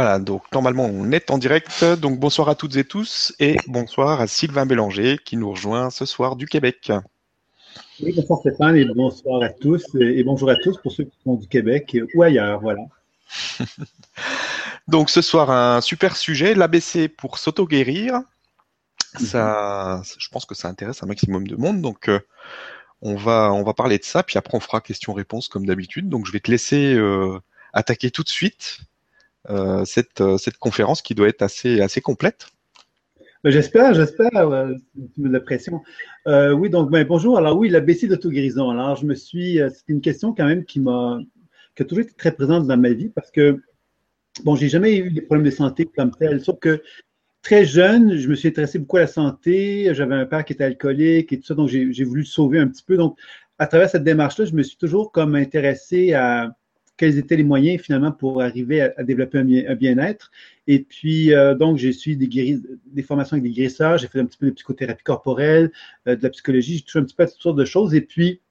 Voilà, donc normalement on est en direct. Donc bonsoir à toutes et tous et bonsoir à Sylvain Bélanger qui nous rejoint ce soir du Québec. Oui, bonsoir Stéphane et bonsoir à tous et bonjour à tous pour ceux qui sont du Québec ou ailleurs, voilà. donc ce soir un super sujet, l'ABC pour s'auto-guérir. Ça, je pense que ça intéresse un maximum de monde, donc euh, on va on va parler de ça, puis après on fera question-réponse comme d'habitude. Donc je vais te laisser euh, attaquer tout de suite cette, euh, cette conférence qui doit être assez, complète. Ben, j'espère, j'espère, euh, la pression. oui, donc ben, bonjour. Alors oui, la baissée d'auto-guérison. Alors je me suis, c'est une question quand même qui m'a, qui a toujours été très présente dans ma vie parce que bon, j'ai jamais eu des problèmes de santé comme tel, sauf que très jeune, je me suis intéressé beaucoup à la santé. J'avais un père qui était alcoolique et tout ça, donc j'ai voulu le sauver un petit peu. Donc, à travers cette démarche-là, je me suis toujours comme intéressé à, quels étaient les moyens finalement pour arriver à, développer un, bien-être. Et puis, euh, donc, j'ai suivi des, des formations avec des guérisseurs, j'ai fait un petit peu de psychothérapie corporelle, euh, de la psychologie, j'ai touché un petit peu à toutes sortes de choses. Et puis,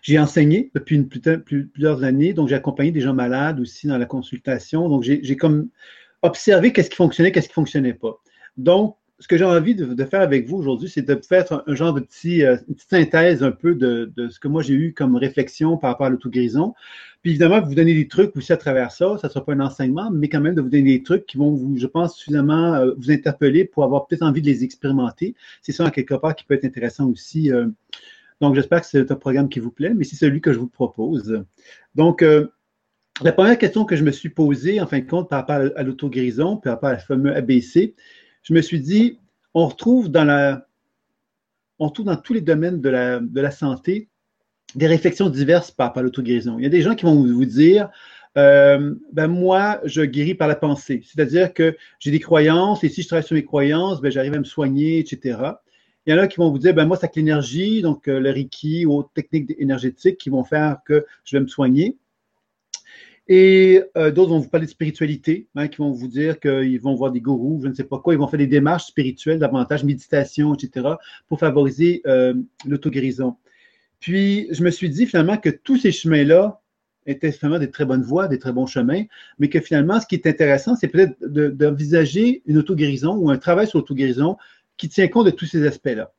j'ai enseigné depuis une, plusieurs années, donc j'ai accompagné des gens malades aussi dans la consultation. Donc, j'ai comme observé qu'est-ce qui fonctionnait, qu'est-ce qui fonctionnait pas. Donc, ce que j'ai envie de, faire avec vous aujourd'hui, c'est de faire un, genre de petit, euh, une petite synthèse un peu de, ce que moi j'ai eu comme réflexion par rapport à l'auto-guérison. Puis évidemment, vous donner des trucs aussi à travers ça. Ça ne sera pas un enseignement, mais quand même de vous donner des trucs qui vont vous, je pense, suffisamment euh, vous interpeller pour avoir peut-être envie de les expérimenter. C'est ça, quelque part, qui peut être intéressant aussi. Euh. donc, j'espère que c'est un programme qui vous plaît, mais c'est celui que je vous propose. Donc, la première question que je me suis posée, en fin de compte, par rapport à l'auto-guérison, par rapport à la fameuse ABC, je me suis dit, on retrouve dans la, on trouve dans tous les domaines de la, santé des réflexions diverses par à l'auto-guérison. Il y a des gens qui vont vous dire, euh, ben moi, je guéris par la pensée. C'est-à-dire que j'ai des croyances et si je travaille sur mes croyances, ben j'arrive à me soigner, etc. Il y en a qui vont vous dire, ben moi, c'est avec l'énergie, donc euh, le Reiki ou autres techniques énergétiques qui vont faire que je vais me soigner. Et euh, d'autres vont vous parler de spiritualité, hein, qui vont vous dire qu'ils vont voir des gourous, je ne sais pas quoi, ils vont faire des démarches spirituelles, davantage méditation, etc., pour favoriser euh, l'auto-guérison. Puis, je me suis dit finalement que tous ces chemins-là étaient finalement des très bonnes voies, des très bons chemins, mais que finalement, ce qui est intéressant, c'est peut-être d'envisager une auto-guérison ou un travail sur l'auto-guérison qui tient compte de tous ces aspects-là.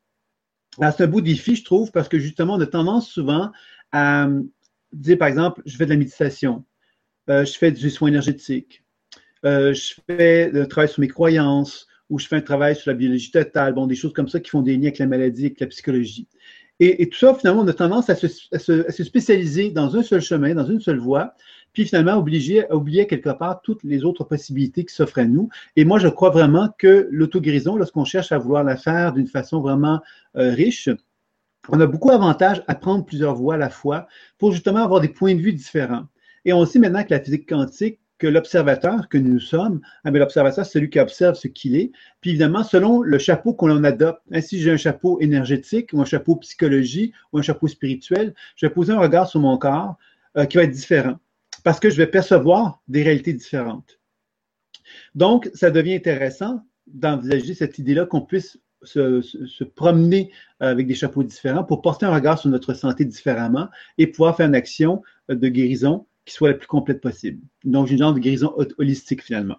C'est un beau défi, je trouve, parce que justement, on a tendance souvent à dire, par exemple, je fais de la méditation, je fais du soin énergétique, euh, je fais un travail sur mes croyances, ou je fais un travail sur la biologie totale, bon, des choses comme ça qui font des liens avec la maladie, avec la psychologie. Et, tout ça, finalement, on a tendance à se, spécialiser dans un seul chemin, dans une seule voie, puis finalement obliger, à oublier quelque part toutes les autres possibilités qui s'offrent à nous. Et moi, je crois vraiment que l'auto-guérison, lorsqu'on cherche à vouloir la faire d'une façon vraiment euh, riche, on a beaucoup d'avantages à prendre plusieurs voies à la fois pour justement avoir des points de vue différents. Et on sait maintenant que la physique quantique, que l'observateur que nous sommes, ah, l'observateur, c'est celui qui observe ce qu'il est. Puis évidemment, selon le chapeau qu'on adopte, hein, si j'ai un chapeau énergétique ou un chapeau psychologie ou un chapeau spirituel, je vais poser un regard sur mon corps euh, qui va être différent parce que je vais percevoir des réalités différentes. Donc, ça devient intéressant d'envisager cette idée-là qu'on puisse se, se, promener avec des chapeaux différents pour porter un regard sur notre santé différemment et pouvoir faire une action de guérison qui soit la plus complète possible. Donc, une genre de guérison holistique finalement.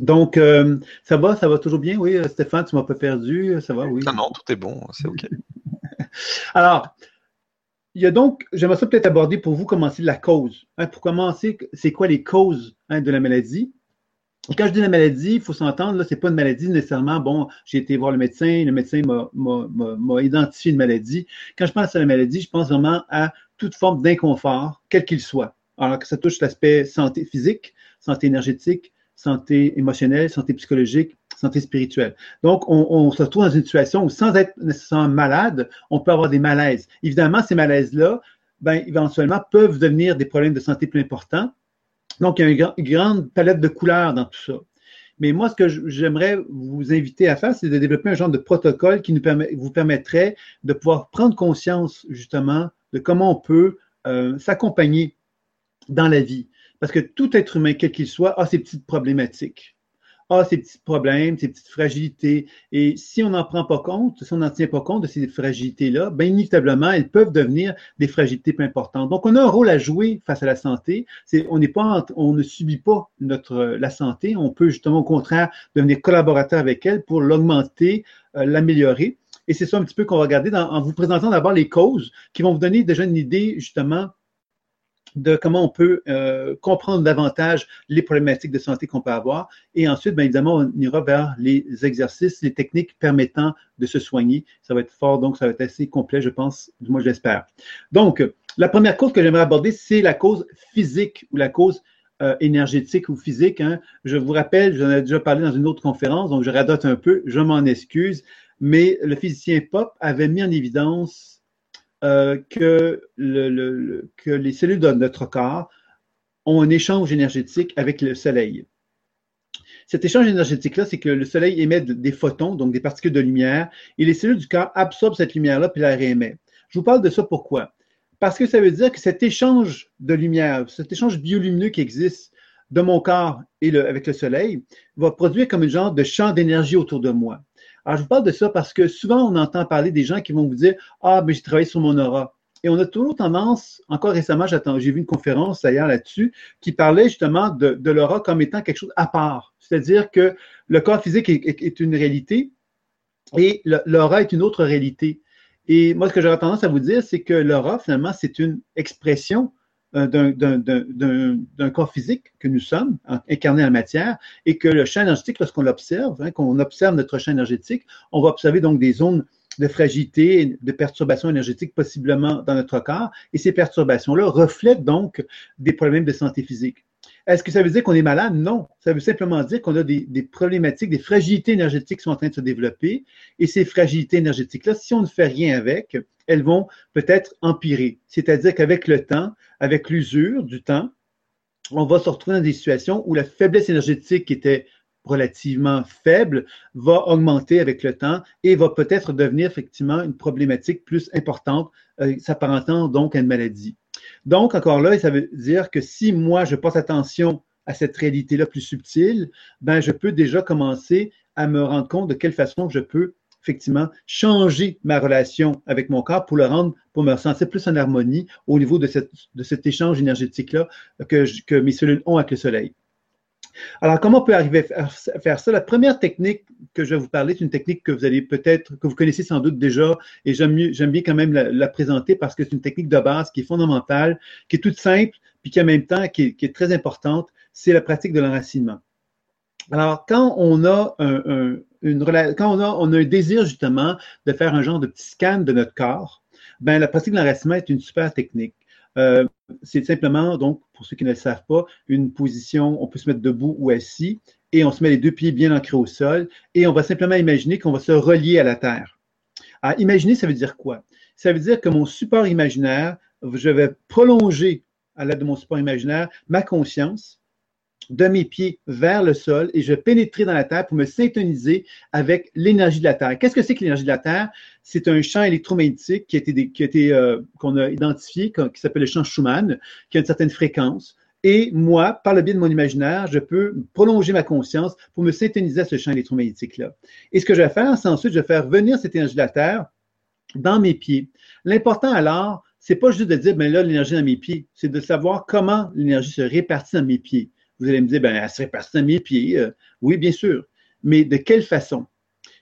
Donc, euh, ça va, ça va toujours bien, oui, euh, Stéphane, tu m'as pas perdu, ça va, oui. Non, non, tout est bon, c'est OK. Alors, il y a donc, j'aimerais ça peut-être aborder pour vous commencer la cause. Hein, pour commencer, c'est quoi les causes hein, de la maladie? Et quand je dis la maladie, il faut s'entendre, là, c'est pas une maladie nécessairement, bon, j'ai été voir le médecin, le médecin m'a identifié une maladie. Quand je pense à la maladie, je pense vraiment à toute forme d'inconfort, quel qu'il soit alors que ça touche l'aspect santé physique, santé énergétique, santé émotionnelle, santé psychologique, santé spirituelle. Donc, on, se retrouve dans une situation où, sans être nécessairement malade, on peut avoir des malaises. Évidemment, ces malaises-là, ben, éventuellement, peuvent devenir des problèmes de santé plus importants. Donc, il y a une, grande palette de couleurs dans tout ça. Mais moi, ce que j'aimerais vous inviter à faire, c'est de développer un genre de protocole qui nous permet, vous permettrait de pouvoir prendre conscience, justement, de comment on peut euh, s'accompagner dans la vie. Parce que tout être humain, quel qu'il soit, a ses petites problématiques. a ces petits problèmes, ces petites fragilités. Et si on n'en prend pas compte, si on n'en tient pas compte de ces fragilités-là, bien inévitablement, elles peuvent devenir des fragilités plus importantes. Donc, on a un rôle à jouer face à la santé. C'est, on n'est pas, on ne subit pas notre, la santé. On peut justement, au contraire, devenir collaborateur avec elle pour l'augmenter, euh, l'améliorer. Et c'est ça un petit peu qu'on va regarder en vous présentant d'abord les causes qui vont vous donner déjà une idée, justement, de comment on peut euh, comprendre davantage les problématiques de santé qu'on peut avoir. Et ensuite, bien évidemment, on ira vers les exercices, les techniques permettant de se soigner. Ça va être fort, donc ça va être assez complet, je pense, du moins j'espère. Donc, la première cause que j'aimerais aborder, c'est la cause physique ou la cause euh, énergétique ou physique. Hein. Je vous rappelle, j'en ai déjà parlé dans une autre conférence, donc je radote un peu, je m'en excuse, mais le physicien Pop avait mis en évidence euh, que, les cellules de notre corps ont un échange énergétique avec le Soleil. Cet échange énergétique-là, c'est que le Soleil émet des photons, donc des particules de lumière, et les cellules du corps absorbent cette lumière-là puis la réémettent. Je vous parle de ça pourquoi? Parce que ça veut dire que cet échange de lumière, cet échange biolumineux qui existe de mon corps et avec le Soleil, va produire comme un genre de champ d'énergie autour de moi. Alors, je vous parle de ça parce que souvent, on entend parler des gens qui vont vous dire Ah, mais j'ai travaillé sur mon aura. Et on a toujours tendance, encore récemment, j'ai vu une conférence d'ailleurs là-dessus, qui parlait justement de, l'aura comme étant quelque chose à part. C'est-à-dire que le corps physique est, une réalité et l'aura est une autre réalité. Et moi, ce que j'aurais tendance à vous dire, c'est que l'aura, finalement, c'est une expression d'un corps physique que nous sommes, incarné en matière, et que le champ énergétique, lorsqu'on l'observe, hein, qu'on observe notre champ énergétique, on va observer donc des zones de fragilité, de perturbations énergétiques possiblement dans notre corps, et ces perturbations-là reflètent donc des problèmes de santé physique. Est-ce que ça veut dire qu'on est malade? Non. Ça veut simplement dire qu'on a des, problématiques, des fragilités énergétiques qui sont en train de se développer. Et ces fragilités énergétiques-là, si on ne fait rien avec, elles vont peut-être empirer. C'est-à-dire qu'avec le temps, avec l'usure du temps, on va se retrouver dans des situations où la faiblesse énergétique qui était relativement faible va augmenter avec le temps et va peut-être devenir effectivement une problématique plus importante, euh, s'apparentant donc à une maladie. Donc, encore là, ça veut dire que si moi, je porte attention à cette réalité-là plus subtile, ben, je peux déjà commencer à me rendre compte de quelle façon je peux effectivement changer ma relation avec mon corps pour le rendre, pour me sentir plus en harmonie au niveau de, cet échange énergétique-là que, que mes cellules ont avec le soleil. Alors, comment on peut arriver à faire ça? La première technique que je vais vous parler, c'est une technique que vous allez peut-être, que vous connaissez sans doute déjà, et j'aime bien quand même la, présenter parce que c'est une technique de base qui est fondamentale, qui est toute simple, puis qui en même temps qui est, très importante, c'est la pratique de l'enracinement. Alors, quand on a un, quand on a, on a un désir justement de faire un genre de petit scan de notre corps, ben la pratique de l'enracinement est une super technique. Euh, c'est simplement, donc, pour ceux qui ne le savent pas, une position, on peut se mettre debout ou assis, et on se met les deux pieds bien ancrés au sol, et on va simplement imaginer qu'on va se relier à la terre. Imaginer, ça veut dire quoi? Ça veut dire que mon support imaginaire, je vais prolonger à l'aide de mon support imaginaire ma conscience, de mes pieds vers le sol et je pénétrer dans la Terre pour me syntoniser avec l'énergie de la Terre. Qu'est-ce que c'est que l'énergie de la Terre? C'est un champ électromagnétique qui a été, qui a été euh, qu'on a identifié, qui s'appelle le champ Schumann, qui a une certaine fréquence. Et moi, par le biais de mon imaginaire, je peux prolonger ma conscience pour me syntoniser à ce champ électromagnétique-là. Et ce que je vais faire, c'est ensuite, je vais faire venir cette énergie de la Terre dans mes pieds. L'important alors, c'est pas juste de dire, ben là, l'énergie dans mes pieds, c'est de savoir comment l'énergie se répartit dans mes pieds. Vous allez me dire, ben, elle se répartit à mes pieds. Euh, oui, bien sûr. Mais de quelle façon?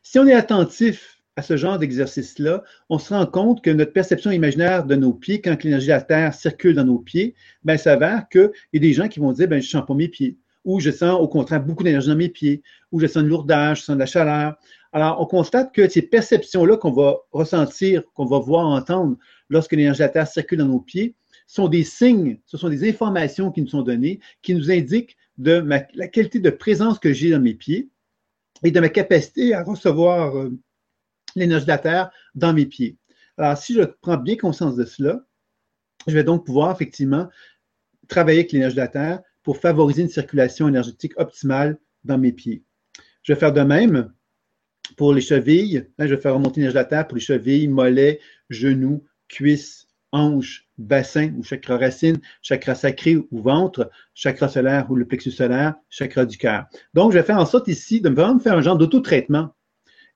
Si on est attentif à ce genre d'exercice-là, on se rend compte que notre perception imaginaire de nos pieds, quand l'énergie de la Terre circule dans nos pieds, ben, s'avère qu'il y a des gens qui vont dire, ben, je sens pas mes pieds. Ou je sens au contraire beaucoup d'énergie dans mes pieds. Ou je sens une lourdage, je sens de la chaleur. Alors, on constate que ces perceptions-là qu'on va ressentir, qu'on va voir, entendre lorsque l'énergie de la Terre circule dans nos pieds, sont des signes, ce sont des informations qui nous sont données, qui nous indiquent de la qualité de présence que j'ai dans mes pieds et de ma capacité à recevoir euh, l'énergie de la Terre dans mes pieds. Alors, si je prends bien conscience de cela, je vais donc pouvoir effectivement travailler avec l'énergie de la Terre pour favoriser une circulation énergétique optimale dans mes pieds. Je vais faire de même pour les chevilles. je vais faire remonter l'énergie de la Terre pour les chevilles, mollets, genoux, cuisses, hanches, bassin ou chakra racine, chakra sacré ou ventre, chakra solaire ou le plexus solaire, chakra du cœur. Donc, je vais faire en sorte ici de vraiment faire un genre d'auto-traitement.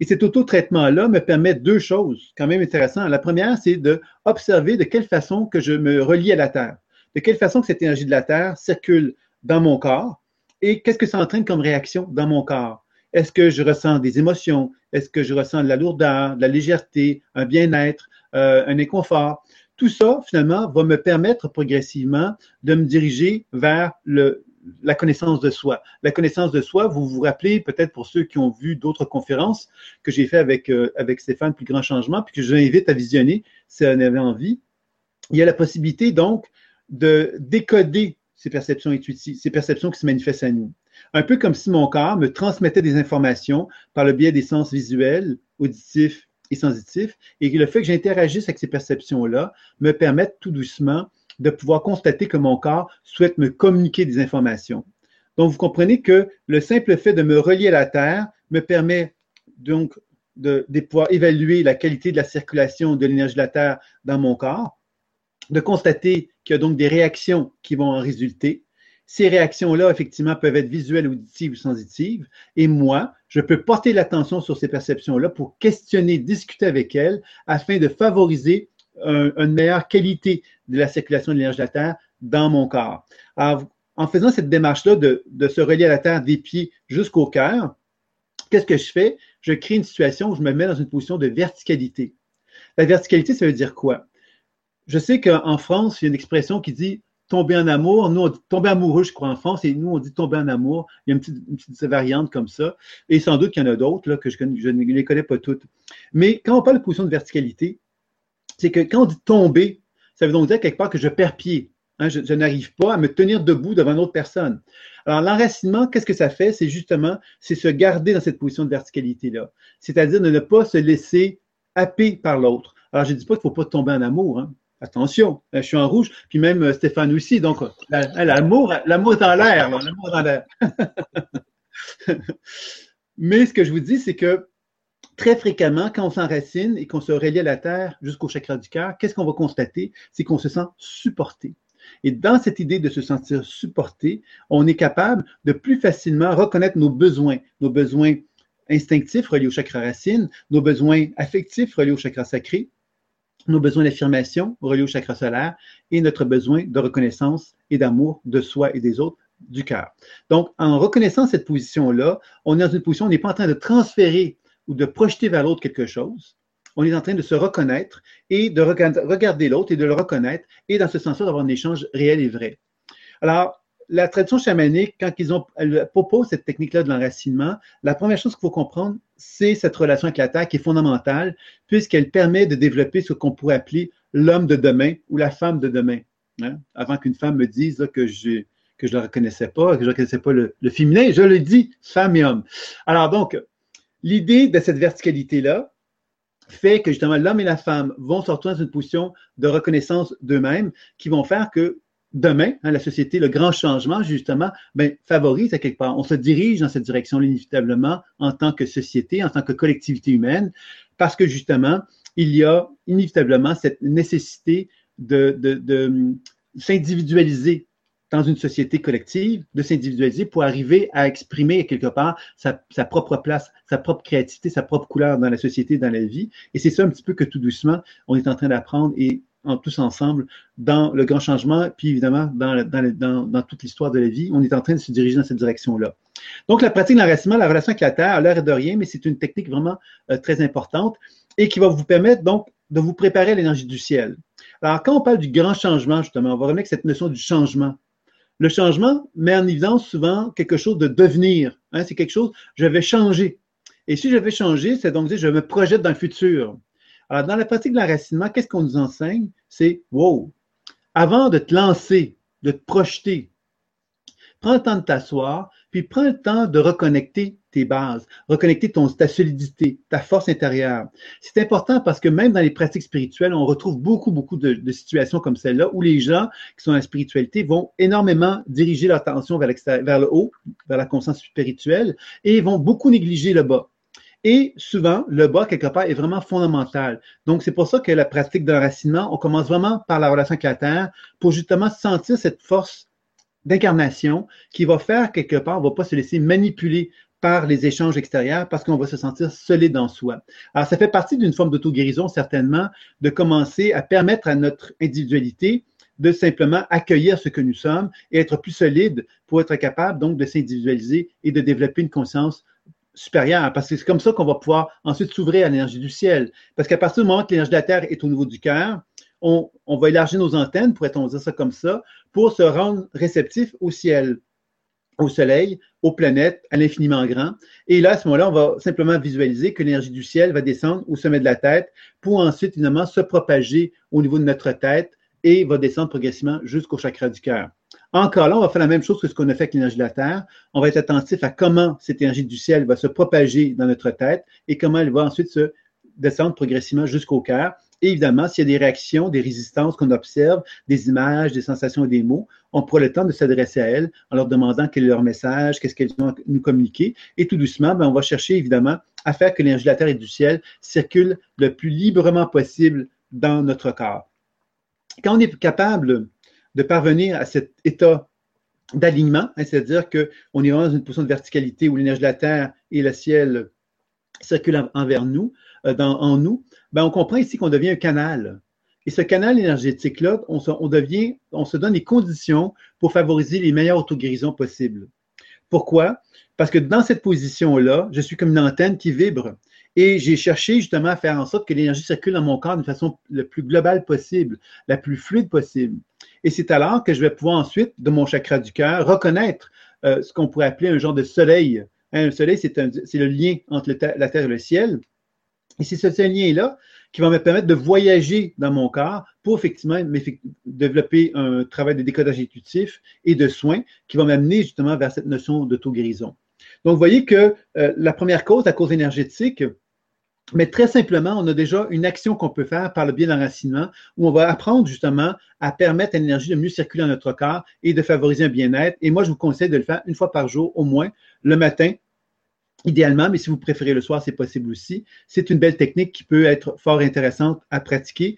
Et cet auto-traitement-là me permet deux choses quand même intéressantes. La première, c'est de observer de quelle façon que je me relie à la Terre, de quelle façon que cette énergie de la Terre circule dans mon corps et qu'est-ce que ça entraîne comme réaction dans mon corps? Est-ce que je ressens des émotions? Est-ce que je ressens de la lourdeur, de la légèreté, un bien-être, euh, un inconfort? Tout ça, finalement, va me permettre progressivement de me diriger vers la connaissance de soi. La connaissance de soi, vous vous rappelez peut-être pour ceux qui ont vu d'autres conférences que j'ai fait avec, euh, avec Stéphane, Plus Grand Changement, puis que je vous invite à visionner si vous en avez envie. Il y a la possibilité donc de décoder ces perceptions intuitives, ces perceptions qui se manifestent à nous. Un peu comme si mon corps me transmettait des informations par le biais des sens visuels, auditifs et sensitifs, et le fait que j'interagisse avec ces perceptions-là me permet tout doucement de pouvoir constater que mon corps souhaite me communiquer des informations. Donc, vous comprenez que le simple fait de me relier à la Terre me permet donc de, de pouvoir évaluer la qualité de la circulation de l'énergie de la Terre dans mon corps, de constater qu'il y a donc des réactions qui vont en résulter, ces réactions-là, effectivement, peuvent être visuelles, auditives ou sensitives. Et moi, je peux porter l'attention sur ces perceptions-là pour questionner, discuter avec elles afin de favoriser une meilleure qualité de la circulation de l'énergie de la Terre dans mon corps. Alors, en faisant cette démarche-là de, de se relier à la Terre des pieds jusqu'au cœur, qu'est-ce que je fais? Je crée une situation où je me mets dans une position de verticalité. La verticalité, ça veut dire quoi? Je sais qu'en France, il y a une expression qui dit tomber en amour. Nous, on dit tomber amoureux, je crois, en France, et nous, on dit tomber en amour. Il y a une petite, variante comme ça. Et sans doute qu'il y en a d'autres, que je, ne les connais pas toutes. Mais quand on parle de position de verticalité, c'est que quand on dit tomber, ça veut donc dire quelque part que je perds pied. Hein, je, n'arrive pas à me tenir debout devant une autre personne. Alors, l'enracinement, qu'est-ce que ça fait? C'est justement, c'est se garder dans cette position de verticalité-là. C'est-à-dire ne pas se laisser happer par l'autre. Alors, je ne dis pas qu'il ne faut pas tomber en amour. Hein. Attention, je suis en rouge, puis même euh, Stéphane aussi. Donc, l'amour, l'amour dans l'air, l'amour dans l'air. Mais ce que je vous dis, c'est que très fréquemment, quand on s'enracine et qu'on se relie à la terre jusqu'au chakra du cœur, qu'est-ce qu'on va constater? C'est qu'on se sent supporté. Et dans cette idée de se sentir supporté, on est capable de plus facilement reconnaître nos besoins, nos besoins instinctifs reliés au chakra racine, nos besoins affectifs reliés au chakra sacré, nos besoins d'affirmation reliés au chakra solaire et notre besoin de reconnaissance et d'amour de soi et des autres du cœur. Donc, en reconnaissant cette position-là, on est dans une position, on n'est pas en train de transférer ou de projeter vers l'autre quelque chose. On est en train de se reconnaître et de regarder l'autre et de le reconnaître et dans ce sens-là d'avoir un échange réel et vrai. Alors, la tradition chamanique, quand ils ont, elle propose cette technique-là de l'enracinement, la première chose qu'il faut comprendre, c'est cette relation avec la Terre qui est fondamentale, puisqu'elle permet de développer ce qu'on pourrait appeler l'homme de demain ou la femme de demain. Hein. Avant qu'une femme me dise que je que je ne la reconnaissais pas, que je ne reconnaissais pas le, le, féminin, je le dis, femme et homme. Alors donc, l'idée de cette verticalité-là fait que justement l'homme et la femme vont retrouver dans une position de reconnaissance d'eux-mêmes qui vont faire que demain, hein, la société, le grand changement, justement, ben, favorise à quelque part. On se dirige dans cette direction inévitablement en tant que société, en tant que collectivité humaine, parce que justement, il y a inévitablement cette nécessité de, de s'individualiser dans une société collective, de s'individualiser pour arriver à exprimer quelque part sa, sa, propre place, sa propre créativité, sa propre couleur dans la société, dans la vie. Et c'est ça un petit peu que tout doucement, on est en train d'apprendre et en, tous ensemble dans le grand changement, puis évidemment dans, dans, dans, toute l'histoire de la vie, on est en train de se diriger dans cette direction-là. Donc la pratique de l'enracinement, la relation avec la Terre, à est de rien, mais c'est une technique vraiment euh, très importante et qui va vous permettre donc de vous préparer à l'énergie du ciel. Alors quand on parle du grand changement, justement, on va remettre cette notion du changement. Le changement met en évidence souvent quelque chose de devenir. Hein, c'est quelque chose, je vais changer. Et si je vais changer, c'est donc dire, je me projette dans le futur. Alors, dans la pratique de l'enracinement, qu'est-ce qu'on nous enseigne? C'est, wow, avant de te lancer, de te projeter, prends le temps de t'asseoir, puis prends le temps de reconnecter tes bases, reconnecter ton, ta solidité, ta force intérieure. C'est important parce que même dans les pratiques spirituelles, on retrouve beaucoup, beaucoup de, situations comme celle-là où les gens qui sont la spiritualité vont énormément diriger leur attention vers, vers le haut, vers la conscience spirituelle, et vont beaucoup négliger le bas. Et souvent, le bas, quelque part, est vraiment fondamental. Donc, c'est pour ça que la pratique de l'enracinement, on commence vraiment par la relation avec la Terre pour justement sentir cette force d'incarnation qui va faire quelque part, on ne va pas se laisser manipuler par les échanges extérieurs parce qu'on va se sentir solide en soi. Alors, ça fait partie d'une forme d'auto-guérison, certainement, de commencer à permettre à notre individualité de simplement accueillir ce que nous sommes et être plus solide pour être capable donc de s'individualiser et de développer une conscience supérieure. Parce que c'est comme ça qu'on va pouvoir ensuite s'ouvrir à l'énergie du ciel. Parce qu'à partir du moment que l'énergie de la Terre est au niveau du cœur, on, va élargir nos antennes, pourrait-on dire ça comme ça, pour se rendre réceptif au ciel, au soleil, aux planètes, à l'infiniment grand. Et là, à ce moment-là, on va simplement visualiser que l'énergie du ciel va descendre au sommet de la tête pour ensuite, finalement, se propager au niveau de notre tête et va descendre progressivement jusqu'au chakra du cœur. Encore là, on va faire la même chose que ce qu'on a fait avec l'énergie de la Terre. On va être attentif à comment cette énergie du ciel va se propager dans notre tête et comment elle va ensuite se descendre progressivement jusqu'au cœur. Et évidemment, s'il y a des réactions, des résistances qu'on observe, des images, des sensations et des mots, on prend le temps de s'adresser à elles en leur demandant quel est leur message, qu'est-ce qu'elles ont à nous communiquer. Et tout doucement, ben, on va chercher évidemment à faire que l'énergie de la Terre et du ciel circule le plus librement possible dans notre corps. Quand on est capable de parvenir à cet état d'alignement, hein, c'est-à-dire qu'on est vraiment dans une position de verticalité où l'énergie de la Terre et le ciel circulent envers nous, euh, en nous, ben, on comprend ici qu'on devient un canal. Et ce canal énergétique-là, on devient, on se donne les conditions pour favoriser les meilleures autoguérisons possibles. Pourquoi? Parce que dans cette position-là, je suis comme une antenne qui vibre. Et j'ai cherché justement à faire en sorte que l'énergie circule dans mon corps d'une façon la plus globale possible, la plus fluide possible. Et c'est alors que je vais pouvoir ensuite, de mon chakra du cœur, reconnaître euh, ce qu'on pourrait appeler un genre de soleil. Hein, un soleil, c'est le lien entre la Terre et le ciel. Et c'est ce, lien-là qui va me permettre de voyager dans mon corps pour effectivement développer un travail de décodage intuitif et de soins qui va m'amener justement vers cette notion d'auto-guérison. Donc, vous voyez que euh, la première cause, la cause énergétique, mais très simplement, on a déjà une action qu'on peut faire par le biais d'enracinement où on va apprendre justement à permettre à l'énergie de mieux circuler dans notre corps et de favoriser un bien-être. Et moi, je vous conseille de le faire une fois par jour au moins, le matin, idéalement, mais si vous préférez le soir, c'est possible aussi. C'est une belle technique qui peut être fort intéressante à pratiquer,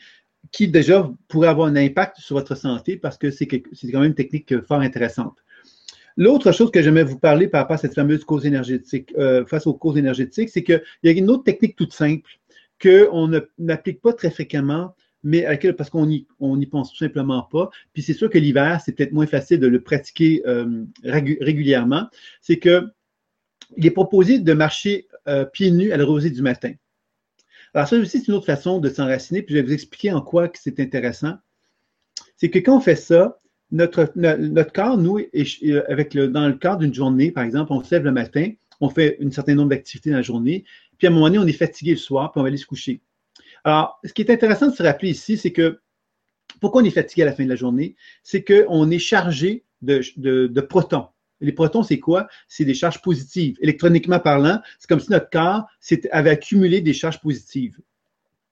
qui déjà pourrait avoir un impact sur votre santé parce que c'est quand même une technique fort intéressante. L'autre chose que j'aimerais vous parler par rapport à cette fameuse cause énergétique, euh, face aux causes énergétiques, c'est qu'il y a une autre technique toute simple qu'on n'applique pas très fréquemment, mais à laquelle, parce qu'on n'y pense tout simplement pas. Puis c'est sûr que l'hiver, c'est peut-être moins facile de le pratiquer euh, régulièrement. C'est que il est proposé de marcher euh, pieds nus à la rosée du matin. Alors ça aussi, c'est une autre façon de s'enraciner, puis je vais vous expliquer en quoi c'est intéressant. C'est que quand on fait ça, notre, notre corps, nous, avec le, dans le cadre d'une journée, par exemple, on se lève le matin, on fait un certain nombre d'activités dans la journée, puis à un moment donné, on est fatigué le soir, puis on va aller se coucher. Alors, ce qui est intéressant de se rappeler ici, c'est que pourquoi on est fatigué à la fin de la journée? C'est qu'on est chargé de, de, protons. Les protons, c'est quoi? C'est des charges positives. Électroniquement parlant, c'est comme si notre corps avait accumulé des charges positives.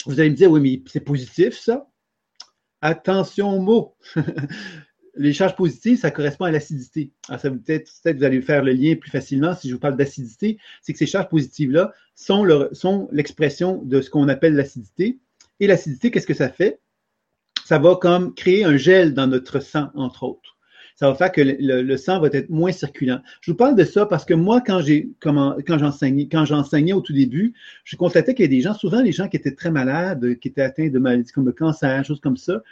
Vous allez me dire, oui, mais c'est positif, ça? Attention aux mots. les charges positives, ça correspond à l'acidité. Alors, ça peut-être, peut-être vous allez faire le lien plus facilement si je vous parle d'acidité, c'est que ces charges positives-là sont, l'expression de ce qu'on appelle l'acidité. Et l'acidité, qu'est-ce que ça fait? Ça va comme créer un gel dans notre sang, entre autres. Ça va faire que le, sang va être moins circulant. Je vous parle de ça parce que moi, quand j'enseignais au tout début, je constatais qu'il y a des gens, souvent les gens qui étaient très malades, qui étaient atteints de maladies comme le cancer, choses comme ça,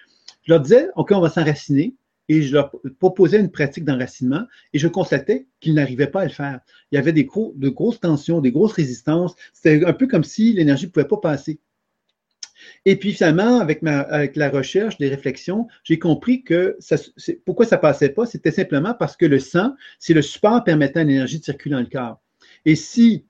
je leur disais, OK, on va s'enraciner et je leur proposais une pratique d'enracinement et je constatais qu'ils n'arrivaient pas à le faire. Il y avait des gros, de grosses tensions, des grosses résistances. C'était un peu comme si l'énergie ne pouvait pas passer. Et puis finalement, avec, ma, avec la recherche, des réflexions, j'ai compris que pourquoi ça ne passait pas, c'était simplement parce que le sang, c'est le support permettant à l'énergie de circuler dans le corps. Et si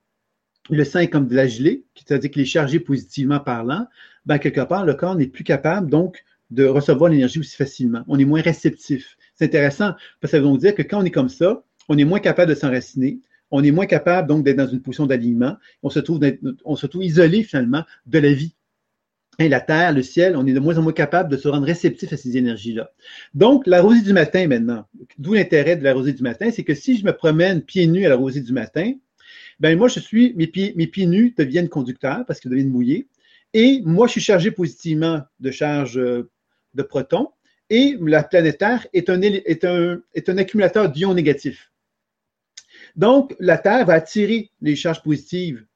le sang est comme de la gelée, c'est-à-dire qu'il est chargé positivement parlant, ben quelque part, le corps n'est plus capable donc de recevoir l'énergie aussi facilement. On est moins réceptif. C'est intéressant parce que ça veut dire que quand on est comme ça, on est moins capable de s'enraciner, on est moins capable donc d'être dans une position d'alignement, on se trouve isolé finalement de la vie. Et la terre, le ciel, on est de moins en moins capable de se rendre réceptif à ces énergies-là. Donc, la rosée du matin maintenant, d'où l'intérêt de la rosée du matin, c'est que si je me promène pieds nus à la rosée du matin, Ben moi, je suis, mes pieds, mes pieds nus deviennent conducteurs parce qu'ils deviennent mouillés. Et moi, je suis chargé positivement de charge euh, de protons. Et la planète Terre est un, accumulateur d'ions négatifs. Donc, la Terre va attirer les charges positives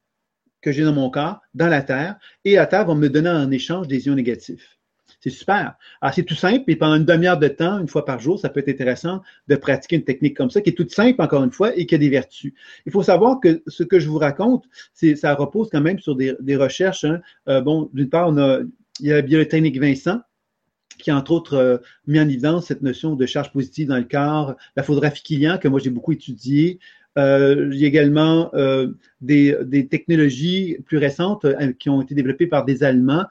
que j'ai dans mon corps, dans la Terre, et la Terre va me donner en échange des ions négatifs. C'est super. Alors, c'est tout simple, et pendant une demi-heure de temps, une fois par jour, ça peut être intéressant de pratiquer une technique comme ça, qui est toute simple, encore une fois, et qui a des vertus. Il faut savoir que ce que je vous raconte, ça repose quand même sur des, recherches. Hein. Euh, bon, d'une part, on il y a la biotechnique Vincent, qui a entre autres euh, mis en évidence cette notion de charge positive dans le corps, la photographie client que moi j'ai beaucoup étudié, euh, il y a également euh, des, technologies plus récentes euh, qui ont été développées par des Allemands.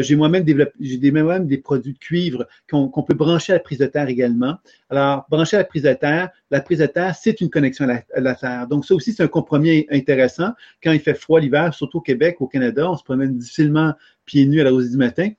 j'ai moi-même des, produits de cuivre qu'on, peut brancher à la prise de terre également. Alors, brancher à la prise de terre, la prise de terre, c'est une connexion à la, terre. Donc, ça aussi, c'est un compromis intéressant. Quand il fait froid l'hiver, surtout au Québec, au Canada, on se promène difficilement pieds nus à la rosée du matin.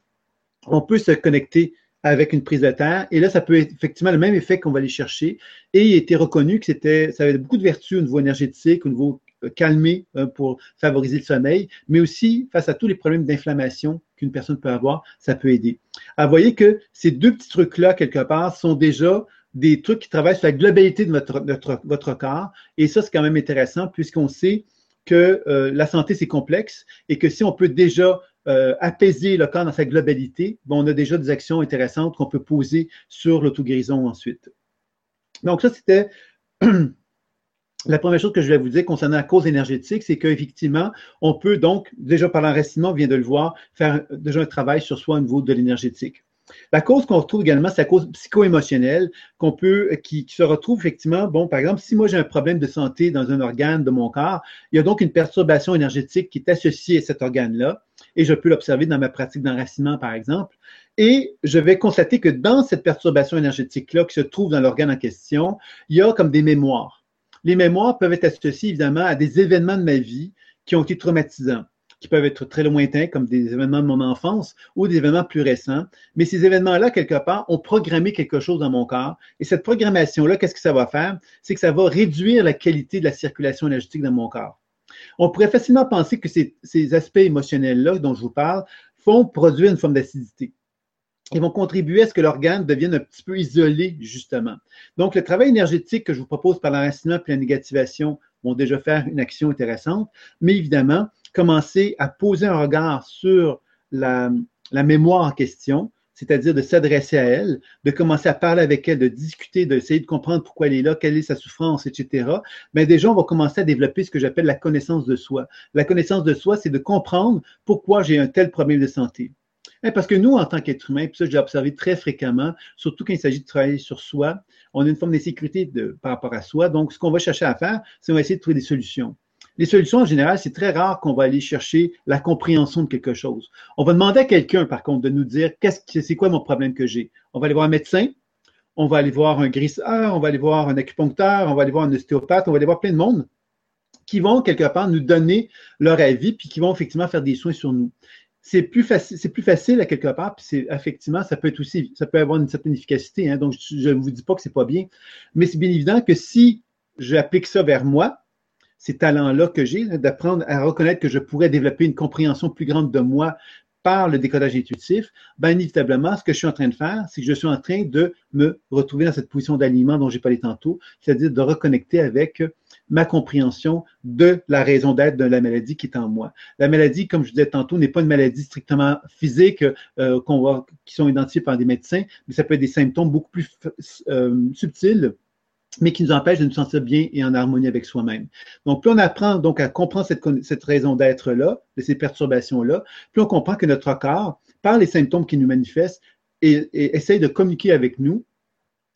On peut se connecter avec une prise de terre. Et là, ça peut être effectivement le même effet qu'on va aller chercher. Et il a été reconnu que c'était, ça avait beaucoup de vertus au niveau énergétique, au niveau euh, calmé euh, pour favoriser le sommeil, mais aussi face à tous les problèmes d'inflammation qu'une personne peut avoir, ça peut aider. Alors, vous voyez que ces deux petits trucs-là, quelque part, sont déjà des trucs qui travaillent sur la globalité de votre, votre corps. Et ça, c'est quand même intéressant puisqu'on sait que euh, la santé, c'est complexe et que si on peut déjà euh, apaiser le corps dans sa globalité, on a déjà des actions intéressantes qu'on peut poser sur l'auto-guérison ensuite. Donc, ça, c'était la première chose que je vais vous dire concernant la cause énergétique, c'est qu'effectivement, on peut donc, déjà par l'enracinement, on vient de le voir, faire déjà un travail sur soi au niveau de l'énergétique. La cause qu'on retrouve également, c'est la cause psycho-émotionnelle qu'on peut, qui, se retrouve effectivement, bon, par exemple, si moi j'ai un problème de santé dans un organe de mon corps, il y a donc une perturbation énergétique qui est associée à cet organe-là, et je peux l'observer dans ma pratique d'enracinement, par exemple, et je vais constater que dans cette perturbation énergétique-là qui se trouve dans l'organe en question, il y a comme des mémoires. Les mémoires peuvent être associées évidemment à des événements de ma vie qui ont été traumatisants qui peuvent être très lointains, comme des événements de mon enfance ou des événements plus récents. Mais ces événements-là, quelque part, ont programmé quelque chose dans mon corps. Et cette programmation-là, qu'est-ce que ça va faire? C'est que ça va réduire la qualité de la circulation énergétique dans mon corps. On pourrait facilement penser que ces, aspects émotionnels-là dont je vous parle font produire une forme d'acidité ils vont contribuer à ce que l'organe devienne un petit peu isolé, justement. Donc, le travail énergétique que je vous propose par l'enracinement et la négativation vont déjà faire une action intéressante, mais évidemment, commencer à poser un regard sur la, mémoire en question, c'est-à-dire de s'adresser à elle, de commencer à parler avec elle, de discuter, d'essayer de comprendre pourquoi elle est là, quelle est sa souffrance, etc. Mais déjà, on va commencer à développer ce que j'appelle la connaissance de soi. La connaissance de soi, c'est de comprendre pourquoi j'ai un tel problème de santé. Hein, parce que nous, en tant qu'être humain, puis ça, j'ai observé très fréquemment, surtout quand il s'agit de travailler sur soi, on a une forme d'insécurité par rapport à soi. Donc, ce qu'on va chercher à faire, c'est on va essayer de trouver des solutions. Les solutions, en général, c'est très rare qu'on va aller chercher la compréhension de quelque chose. On va demander à quelqu'un, par contre, de nous dire qu'est-ce que c'est quoi mon problème que j'ai? On va aller voir un médecin, on va aller voir un grisseur, on va aller voir un acupuncteur, on va aller voir un ostéopathe, on va aller voir plein de monde qui vont quelque part nous donner leur avis puis qui vont effectivement faire des soins sur nous. C'est plus facile, c'est plus facile à quelque part, puis c'est effectivement, ça peut être aussi, ça peut avoir une certaine efficacité. Hein, donc, je ne vous dis pas que c'est pas bien, mais c'est bien évident que si j'applique ça vers moi, ces talents-là que j'ai, d'apprendre à reconnaître que je pourrais développer une compréhension plus grande de moi par le décodage intuitif, bien inévitablement, ce que je suis en train de faire, c'est que je suis en train de me retrouver dans cette position d'alignement dont j'ai parlé tantôt, c'est-à-dire de reconnecter avec ma compréhension de la raison d'être de la maladie qui est en moi. La maladie, comme je disais tantôt, n'est pas une maladie strictement physique euh, qu'on voit, qui sont identifiés par des médecins, mais ça peut être des symptômes beaucoup plus euh, subtils mais qui nous empêche de nous sentir bien et en harmonie avec soi-même. Donc, plus on apprend donc à comprendre cette, raison d'être-là, de ces perturbations-là, plus on comprend que notre corps, par les symptômes qui nous manifestent, et, essaye de communiquer avec nous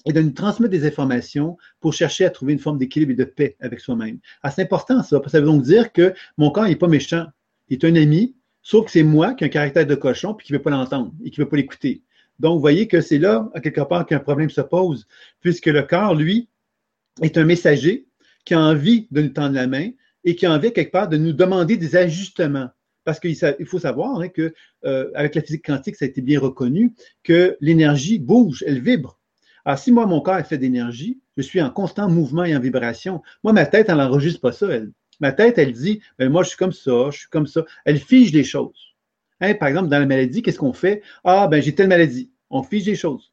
et de nous transmettre des informations pour chercher à trouver une forme d'équilibre et de paix avec soi-même. Ah, c'est important ça, parce que ça veut donc dire que mon corps n'est pas méchant. Il est un ami, sauf que c'est moi qui ai un caractère de cochon puis qui ne veut pas l'entendre et qui ne veut pas l'écouter. Donc, vous voyez que c'est là, à quelque part, qu'un problème se pose, puisque le corps, lui, est un messager qui a envie de nous tendre la main et qui a envie, quelque part, de nous demander des ajustements. Parce qu'il faut savoir hein, que euh, avec la physique quantique, ça a été bien reconnu que l'énergie bouge, elle vibre. Alors, si moi, mon corps est fait d'énergie, je suis en constant mouvement et en vibration. Moi, ma tête, elle n'enregistre pas ça, elle. Ma tête, elle dit, ben, moi, je suis comme ça, je suis comme ça. Elle fige les choses. Hein, par exemple, dans la maladie, qu'est-ce qu'on fait? Ah, ben, j'ai telle maladie. On fige les choses.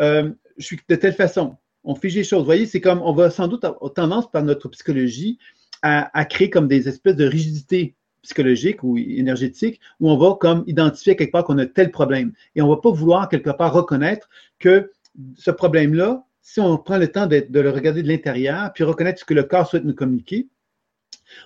Euh, je suis de telle façon. On fige les choses. Vous voyez, c'est comme, on va sans doute avoir tendance par notre psychologie à, créer comme des espèces de rigidités psychologiques ou énergétiques où on va comme identifier quelque part qu'on a tel problème. Et on ne va pas vouloir quelque part reconnaître que ce problème-là, si on prend le temps de, de le regarder de l'intérieur, puis reconnaître ce que le corps souhaite nous communiquer,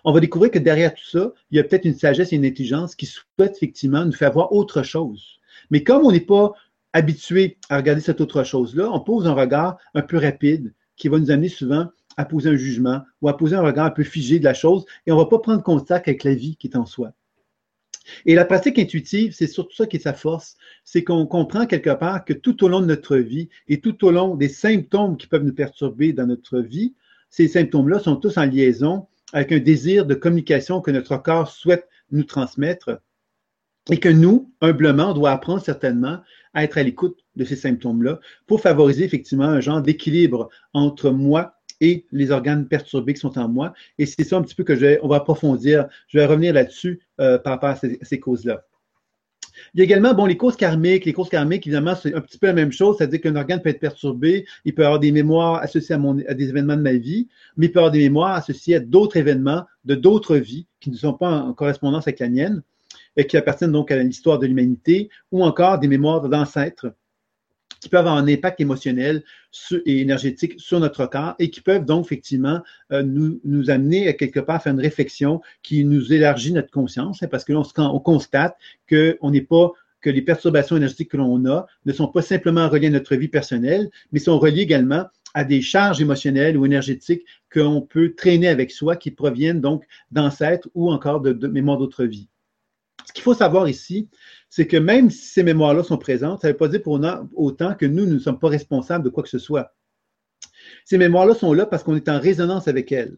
on va découvrir que derrière tout ça, il y a peut-être une sagesse et une intelligence qui souhaitent effectivement nous faire voir autre chose. Mais comme on n'est pas habitué à regarder cette autre chose-là, on pose un regard un peu rapide qui va nous amener souvent à poser un jugement ou à poser un regard un peu figé de la chose et on ne va pas prendre contact avec la vie qui est en soi. Et la pratique intuitive, c'est surtout ça qui est sa force, c'est qu'on comprend quelque part que tout au long de notre vie et tout au long des symptômes qui peuvent nous perturber dans notre vie, ces symptômes-là sont tous en liaison avec un désir de communication que notre corps souhaite nous transmettre et que nous, humblement, on doit apprendre certainement à être à l'écoute de ces symptômes-là pour favoriser effectivement un genre d'équilibre entre moi et les organes perturbés qui sont en moi. Et c'est ça un petit peu que je vais, on va approfondir. Je vais revenir là-dessus euh, par rapport à ces causes-là. Il y a également, bon, les causes karmiques. Les causes karmiques, évidemment, c'est un petit peu la même chose. C'est-à-dire qu'un organe peut être perturbé. Il peut avoir des mémoires associées à, des événements de ma vie, mais il peut avoir des mémoires associées à d'autres événements de d'autres vies qui ne sont pas en correspondance avec la mienne qui appartiennent donc à l'histoire de l'humanité ou encore des mémoires d'ancêtres qui peuvent avoir un impact émotionnel et énergétique sur notre corps et qui peuvent donc effectivement euh, nous, nous, amener à quelque part à faire une réflexion qui nous élargit notre conscience, hein, parce que là, on, on constate n'est pas que les perturbations énergétiques que l'on a ne sont pas simplement reliées à notre vie personnelle, mais sont reliées également à des charges émotionnelles ou énergétiques qu'on peut traîner avec soi qui proviennent donc d'ancêtres ou encore de, de mémoires d'autres vies. Ce qu'il faut savoir ici, c'est que même si ces mémoires-là sont présentes, ça ne veut pas dire pour autant que nous, nous ne sommes pas responsables de quoi que ce soit. Ces mémoires-là sont là parce qu'on est en résonance avec elles.